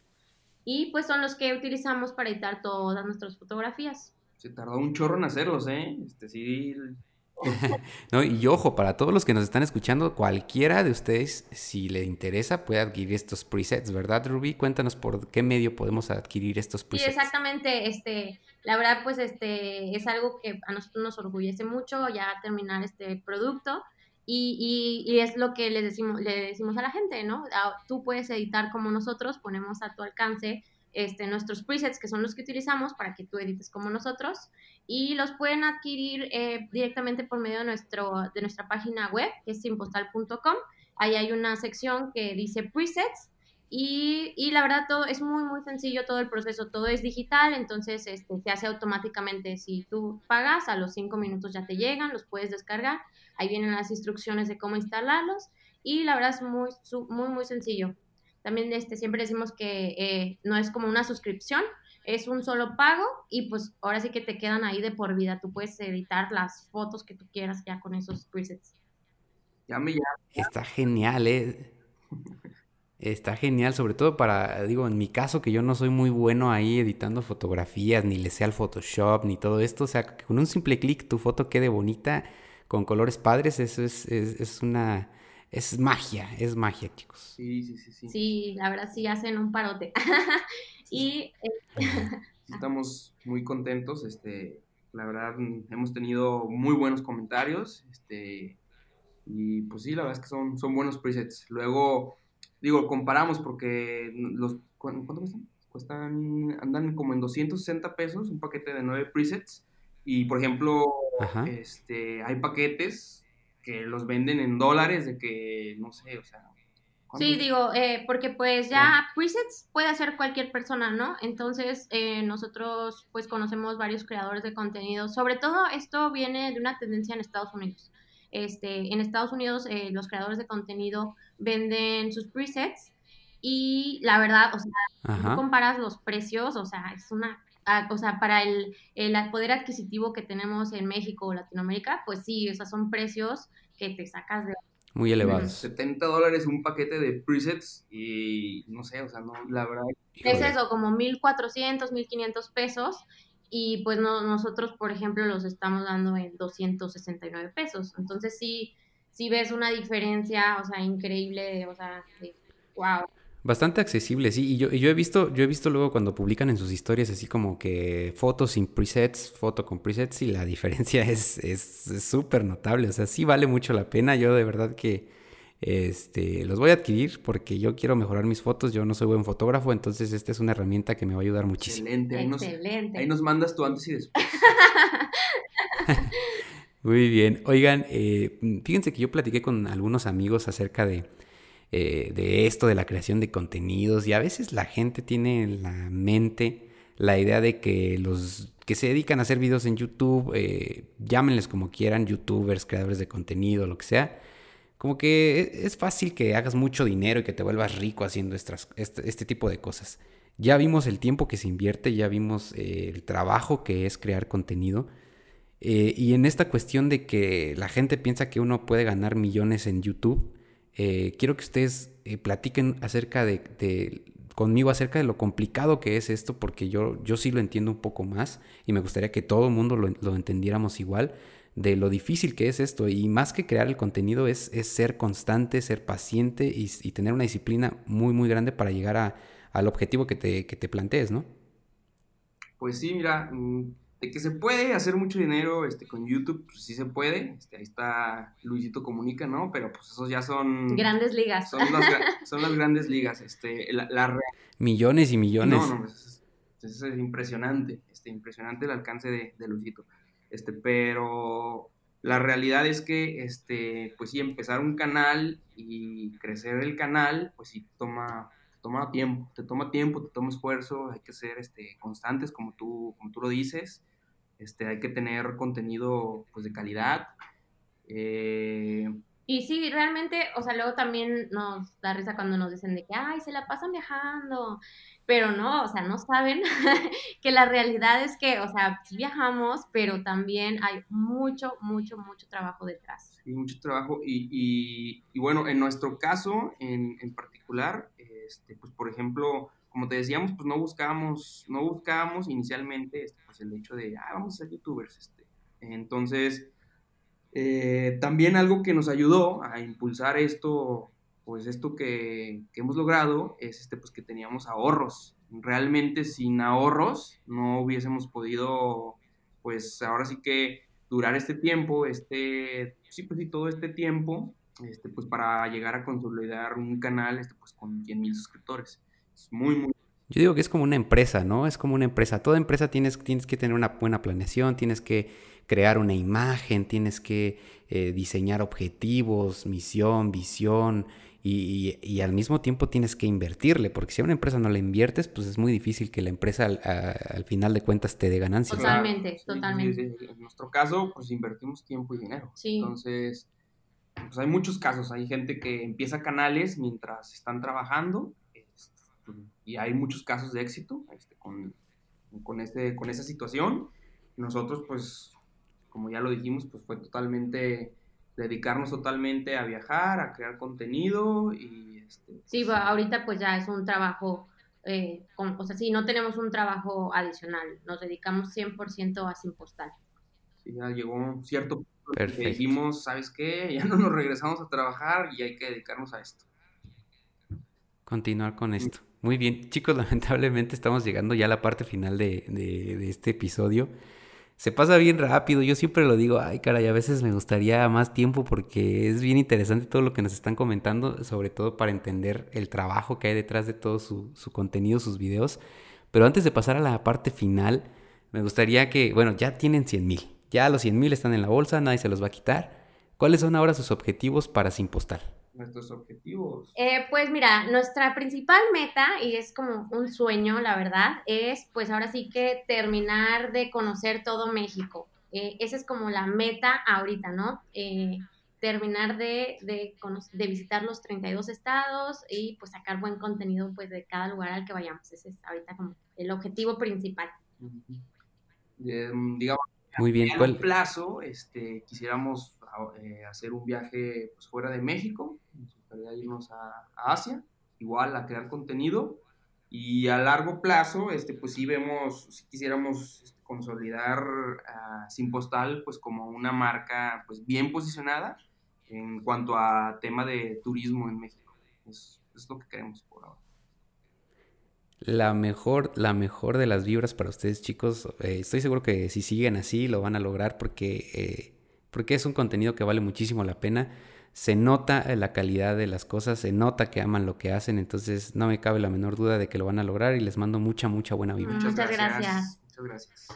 y pues son los que utilizamos para editar todas nuestras fotografías. Se tardó un chorro en hacerlos, ¿eh? Este, sí. no, y ojo, para todos los que nos están escuchando, cualquiera de ustedes, si le interesa, puede adquirir estos presets, ¿verdad, Ruby? Cuéntanos por qué medio podemos adquirir estos presets. Sí, exactamente. Este, la verdad, pues este es algo que a nosotros nos orgullece mucho ya terminar este producto. Y, y, es lo que les decimos, le decimos a la gente, ¿no? Ah, tú puedes editar como nosotros, ponemos a tu alcance este, nuestros presets, que son los que utilizamos para que tú edites como nosotros, y los pueden adquirir eh, directamente por medio de, nuestro, de nuestra página web, que es simpostal.com. Ahí hay una sección que dice presets, Y, y, la verdad todo es muy, muy sencillo todo el proceso, todo es digital, entonces este, se hace automáticamente. Si tú pagas, a los cinco minutos ya te llegan, los puedes descargar, ahí vienen las instrucciones de cómo instalarlos y la verdad es muy, muy, muy sencillo. También este, siempre decimos que eh, no es como una suscripción, es un solo pago y pues ahora sí que te quedan ahí de por vida. Tú puedes editar las fotos que tú quieras ya con esos presets. Ya me ya. Está genial, ¿eh? Está genial, sobre todo para, digo, en mi caso que yo no soy muy bueno ahí editando fotografías, ni le sé al Photoshop, ni todo esto. O sea, que con un simple clic tu foto quede bonita, con colores padres, eso es, es, es una... Es magia, es magia, chicos. Sí, sí, sí, sí. Sí, la verdad sí hacen un parote. y estamos muy contentos, este, la verdad hemos tenido muy buenos comentarios, este, y pues sí, la verdad es que son, son buenos presets. Luego, digo, comparamos porque los, ¿cuánto cuestan? Cuestan, andan como en 260 pesos un paquete de 9 presets. Y por ejemplo, este, hay paquetes que los venden en dólares de que, no sé, o sea, Sí, digo, eh, porque pues ya presets puede hacer cualquier persona, ¿no? Entonces eh, nosotros pues conocemos varios creadores de contenido. Sobre todo esto viene de una tendencia en Estados Unidos. Este, en Estados Unidos eh, los creadores de contenido venden sus presets y la verdad, o sea, si tú comparas los precios, o sea, es una ah, o sea, para el, el, poder adquisitivo que tenemos en México o Latinoamérica, pues sí, o sea, son precios que te sacas de muy elevados. 70 dólares un paquete de presets y no sé, o sea, no, la verdad. Es eso, como 1400, 1500 pesos. Y pues no, nosotros, por ejemplo, los estamos dando en 269 pesos. Entonces sí, sí ves una diferencia, o sea, increíble, o sea, wow. Bastante accesible, sí. Y yo, yo he visto, yo he visto luego cuando publican en sus historias así como que fotos sin presets, foto con presets, y la diferencia es súper es, notable. O sea, sí vale mucho la pena. Yo de verdad que este, los voy a adquirir porque yo quiero mejorar mis fotos. Yo no soy buen fotógrafo, entonces esta es una herramienta que me va a ayudar muchísimo. Excelente. Ahí, Excelente. Nos, ahí nos mandas tú antes y después. Muy bien. Oigan, eh, fíjense que yo platiqué con algunos amigos acerca de eh, de esto, de la creación de contenidos, y a veces la gente tiene en la mente la idea de que los que se dedican a hacer videos en YouTube, eh, llámenles como quieran, youtubers, creadores de contenido, lo que sea, como que e, es fácil que hagas mucho dinero y que te vuelvas rico haciendo este, este, tipo de cosas. Ya vimos el tiempo que se invierte, ya vimos eh, el trabajo que es crear contenido. y en esta cuestión de que la gente piensa que uno puede ganar millones en YouTube, eh, quiero que ustedes eh, platiquen acerca de, conmigo acerca de lo complicado que es esto, porque yo, yo sí lo entiendo un poco más y me gustaría que todo el mundo lo, entendiéramos igual de lo difícil que es esto. Y más que crear el contenido es, ser constante, ser paciente y, tener una disciplina muy, muy grande para llegar al objetivo que te, que te plantees, ¿no? Pues sí, mira, mm, de que se puede hacer mucho dinero este, con YouTube, pues sí se puede. Este, ahí está Luisito Comunica, ¿no? Pero pues esos ya son... Grandes ligas. Son, las grandes ligas. Este, la, millones y millones. No, no, es, es, impresionante. Este, impresionante el alcance de, de, Luisito. Este, pero la realidad es que, este, pues sí, empezar un canal y crecer el canal, pues sí toma toma tiempo, te toma tiempo, te toma esfuerzo, hay que ser este, constantes como tú, como tú lo dices, este, hay que tener contenido pues, de calidad. Eh, y sí, realmente, o sea, luego también nos da risa cuando nos dicen de que, ay, se la pasan viajando, pero no, o sea, no saben que la realidad es que, o sea, sí viajamos, pero también hay mucho, mucho, mucho trabajo detrás. Sí, mucho trabajo y, y, bueno, en nuestro caso en, en particular, este, pues por ejemplo, como te decíamos, pues no buscábamos, no buscábamos inicialmente este, pues el hecho de, ah, vamos a ser youtubers. Este. Entonces, eh, también algo que nos ayudó a impulsar esto, pues esto que, hemos logrado, es este, pues que teníamos ahorros. Realmente sin ahorros no hubiésemos podido, pues ahora sí que durar este tiempo, este, sí, pues sí, todo este tiempo, este, pues para llegar a consolidar un canal, este, pues con 100 mil suscriptores. Es muy, muy... Yo digo que es como una empresa, ¿no? Es como una empresa. Toda empresa tienes, tienes que tener una buena planeación, tienes que crear una imagen, tienes que eh, diseñar objetivos, misión, visión, y, al mismo tiempo tienes que invertirle, porque si a una empresa no le inviertes, pues es muy difícil que la empresa al, final de cuentas te dé ganancias. Totalmente, totalmente. en nuestro caso, pues invertimos tiempo y dinero. Entonces, pues hay muchos casos. Hay gente que empieza canales mientras están trabajando este, y hay muchos casos de éxito este, con, con, este, con esa situación. Nosotros, pues, como ya lo dijimos, pues fue totalmente dedicarnos totalmente a viajar, a crear contenido y... Este, sí, ahorita pues ya es un trabajo, eh, o sea, sí, no tenemos un trabajo adicional, nos dedicamos 100% a Sin Postal. Sí, ya llegó un cierto punto que dijimos, ¿sabes qué? Ya no nos regresamos a trabajar y hay que dedicarnos a esto. Continuar con esto. Muy bien, chicos, lamentablemente estamos llegando ya a la parte final de, de, de este episodio se pasa bien rápido. Yo siempre lo digo, ay, caray, a veces me gustaría más tiempo porque es bien interesante todo lo que nos están comentando, sobre todo para entender el trabajo que hay detrás de todo su, contenido, sus videos. Pero antes de pasar a la parte final, me gustaría que, bueno, ya tienen 100 mil. Ya los 100 mil están en la bolsa, nadie se los va a quitar. ¿Cuáles son ahora sus objetivos para Sin Postal? Nuestros objetivos? Eh, pues mira, nuestra principal meta, y es como un sueño, la verdad, es pues ahora sí que terminar de conocer todo México. Eh, esa es como la meta ahorita, ¿no? Eh, terminar de, de, de, visitar los 32 estados y pues sacar buen contenido pues de cada lugar al que vayamos. Ese es ahorita como el objetivo principal. digamos, Muy bien. A ¿Cuál? plazo, este, quisiéramos eh, hacer un viaje pues, fuera de México, nos gustaría irnos a, Asia, igual a crear contenido. Y a largo plazo, este, pues sí vemos, si quisiéramos este, consolidar a Sin Postal pues como una marca pues bien posicionada en cuanto a tema de turismo en México. Es, es lo que queremos por ahora. La mejor, la mejor de las vibras para ustedes, chicos. Eh, estoy seguro que si siguen así lo van a lograr porque eh, porque es un contenido que vale muchísimo la pena. Se nota la calidad de las cosas, se nota que aman lo que hacen, entonces no me cabe la menor duda de que lo van a lograr y les mando mucha, mucha buena vibra. Muchas, gracias. Muchas gracias.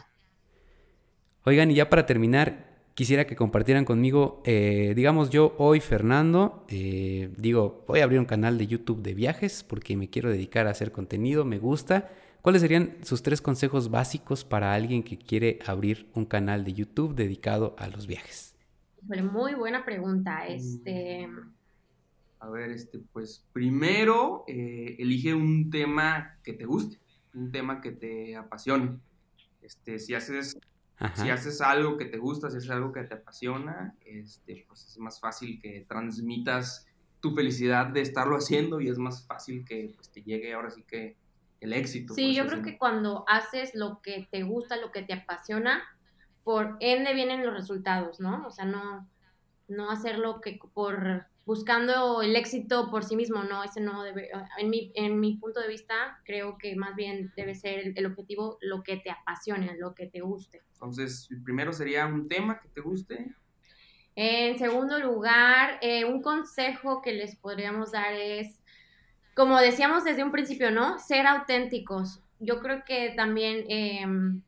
Oigan, y ya para terminar, quisiera que compartieran conmigo, eh, digamos yo hoy, Fernando, eh, digo, voy a abrir un canal de YouTube de viajes porque me quiero dedicar a hacer contenido, me gusta. ¿Cuáles serían sus tres consejos básicos para alguien que quiere abrir un canal de YouTube dedicado a los viajes? muy buena pregunta. Este. A ver, este, pues primero eh, elige un tema que te guste, un tema que te apasione. Este, si haces, si haces algo que te gusta, si haces algo que te apasiona, este, pues es más fácil que transmitas tu felicidad de estarlo haciendo y es más fácil que pues, te llegue ahora sí que el éxito. Sí, yo creo que cuando haces lo que te gusta, lo que te apasiona, por ende vienen los resultados, ¿no? O sea, no, no hacerlo que por buscando el éxito por sí mismo, no, ese no debe, en mi, en mi punto de vista, creo que más bien debe ser el, objetivo lo que te apasione, lo que te guste. Entonces, primero sería un tema que te guste. En segundo lugar, eh, un consejo que les podríamos dar es, como decíamos desde un principio, ¿no? Ser auténticos. Yo creo que también em,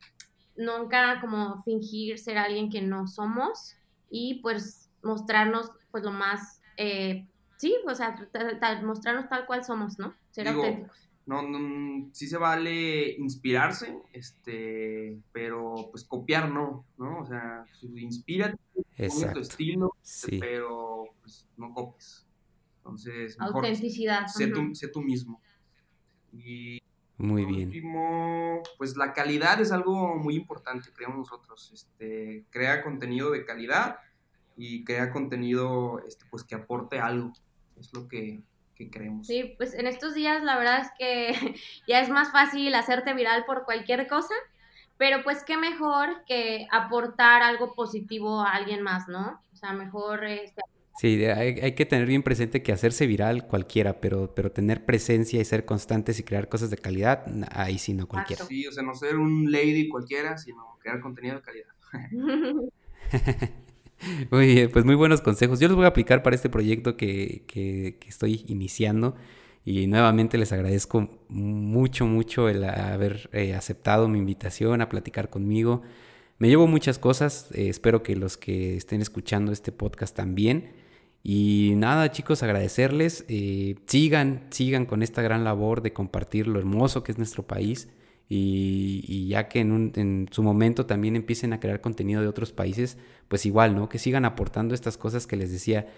nunca como fingir ser alguien que no somos y pues mostrarnos pues lo más, eh, sí, o sea, mostrarnos tal cual somos, ¿no? Ser auténticos. No, no, sí se vale inspirarse, este, pero pues copiar no, ¿no? O sea, inspírate, tu estilo, pero pues no copies. Entonces, mejor autenticidad. Sé, tú, sé tú mismo. Y muy bien. Último, pues la calidad es algo muy importante, creemos nosotros. Este, crea contenido de calidad y crea contenido este, pues que aporte algo. Es lo que, que creemos. Sí, pues en estos días la verdad es que ya es más fácil hacerte viral por cualquier cosa, pero pues qué mejor que aportar algo positivo a alguien más, ¿no? O sea, mejor este, Sí, hay, que tener bien presente que hacerse viral cualquiera, pero, pero tener presencia y ser constantes y crear cosas de calidad, ahí sí no cualquiera. Sí, o sea, no ser un lady cualquiera, sino crear contenido de calidad. muy bien, pues muy buenos consejos. Yo los voy a aplicar para este proyecto que, que, estoy iniciando y nuevamente les agradezco mucho, mucho el haber eh, aceptado mi invitación a platicar conmigo Me llevo muchas cosas, eh, espero que los que estén escuchando este podcast también. Y nada, chicos, agradecerles. Eh, sigan, sigan con esta gran labor de compartir lo hermoso que es nuestro país. Y, ya que en, en, su momento también empiecen a crear contenido de otros países, pues igual, ¿no? Que sigan aportando estas cosas que les decía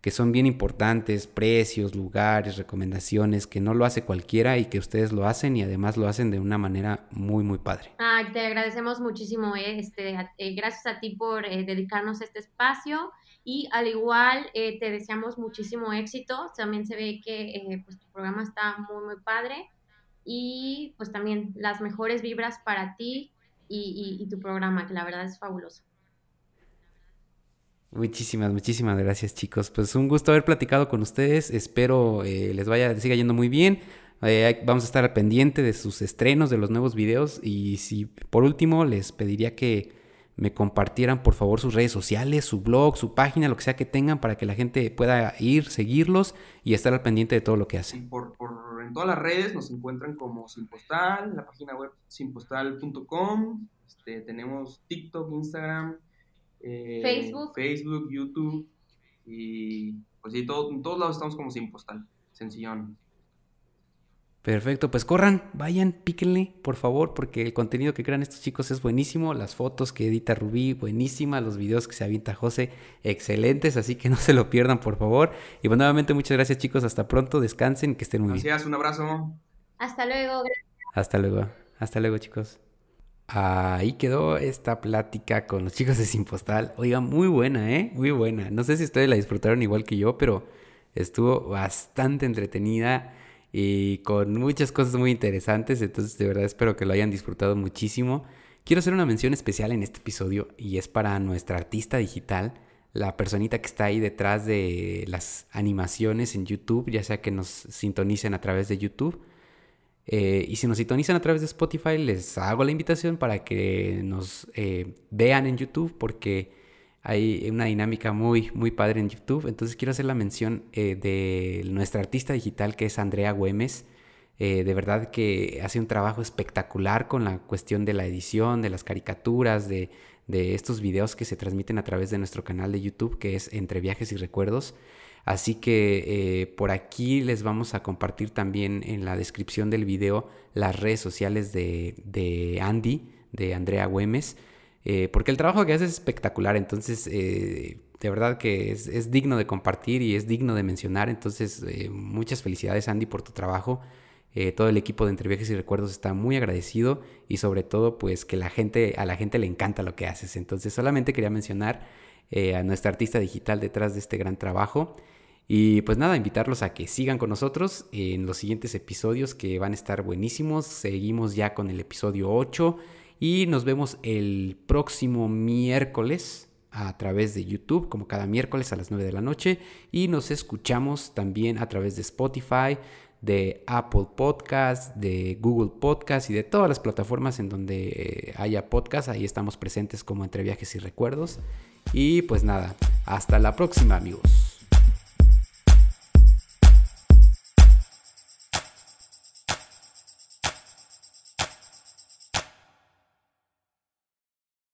que son bien importantes, precios, lugares, recomendaciones, que no lo hace cualquiera y que ustedes lo hacen y además lo hacen de una manera muy, muy padre. Te agradecemos muchísimo, eh, este, eh, gracias a ti por eh, dedicarnos este espacio y al igual te deseamos muchísimo éxito, también se ve que pues, tu programa está muy, muy padre y pues también las mejores vibras para ti y tu programa, que la verdad es fabuloso. Muchísimas, muchísimas gracias chicos. Pues un gusto haber platicado con ustedes. Espero eh, les vaya, siga yendo muy bien. Eh, vamos a estar al pendiente de sus estrenos, de los nuevos videos. Y si por último les pediría que me compartieran por favor sus redes sociales, su blog, su página, lo que sea que tengan para que la gente pueda ir, seguirlos y estar al pendiente de todo lo que hacen. Por, por, en todas las redes nos encuentran como Sin Postal, la página web sinpostal.com, este, tenemos TikTok, Instagram, eh, Facebook. Facebook, YouTube y pues sí, todo, en todos lados estamos como sin postal, sencillón. Perfecto, pues corran, vayan, píquenle, por favor, porque el contenido que crean estos chicos es buenísimo, las fotos que edita Rubí, buenísima, los videos que se avienta José, excelentes, así que no se lo pierdan, por favor. Y bueno, nuevamente muchas gracias chicos, hasta pronto, descansen, que estén muy bien. Gracias, un abrazo. Hasta luego, gracias. Hasta luego, hasta luego chicos. Ahí quedó esta plática con los chicos de Sin Postal. Oiga, muy buena, ¿eh? Muy buena. No sé si ustedes la disfrutaron igual que yo, pero estuvo bastante entretenida y con muchas cosas muy interesantes. Entonces, de verdad espero que lo hayan disfrutado muchísimo. Quiero hacer una mención especial en este episodio y es para nuestra artista digital, la personita que está ahí detrás de las animaciones en YouTube, ya sea que nos sintonicen a través de YouTube eh, y si nos sintonizan a través de Spotify, les hago la invitación para que nos eh, vean en YouTube porque hay una dinámica muy, muy padre en YouTube. Entonces quiero hacer la mención eh, de nuestra artista digital que es Andrea Güemes. de verdad que hace un trabajo espectacular con la cuestión de la edición, de las caricaturas, de, de estos videos que se transmiten a través de nuestro canal de YouTube que es Entre Viajes y Recuerdos. Así que eh, por aquí les vamos a compartir también en la descripción del video las redes sociales de, Andy, de Andrea Güemes, eh, porque el trabajo que hace es espectacular, entonces eh, de verdad que es, digno de compartir y es digno de mencionar, entonces muchas felicidades Andy por tu trabajo. todo el equipo de Entre Viajes y Recuerdos está muy agradecido y sobre todo pues que la gente, a la gente le encanta lo que haces. Entonces solamente quería mencionar a nuestra artista digital detrás de este gran trabajo. Y pues nada, invitarlos a que sigan con nosotros en los siguientes episodios que van a estar buenísimos. Seguimos ya con el episodio 8 y nos vemos el próximo miércoles a través de YouTube, como cada miércoles a las 9 de la noche. Y nos escuchamos también a través de Spotify, de Apple Podcast, de Google Podcast y de todas las plataformas en donde eh, haya podcast. Ahí estamos presentes como entre viajes y recuerdos. Y pues nada, hasta la próxima amigos.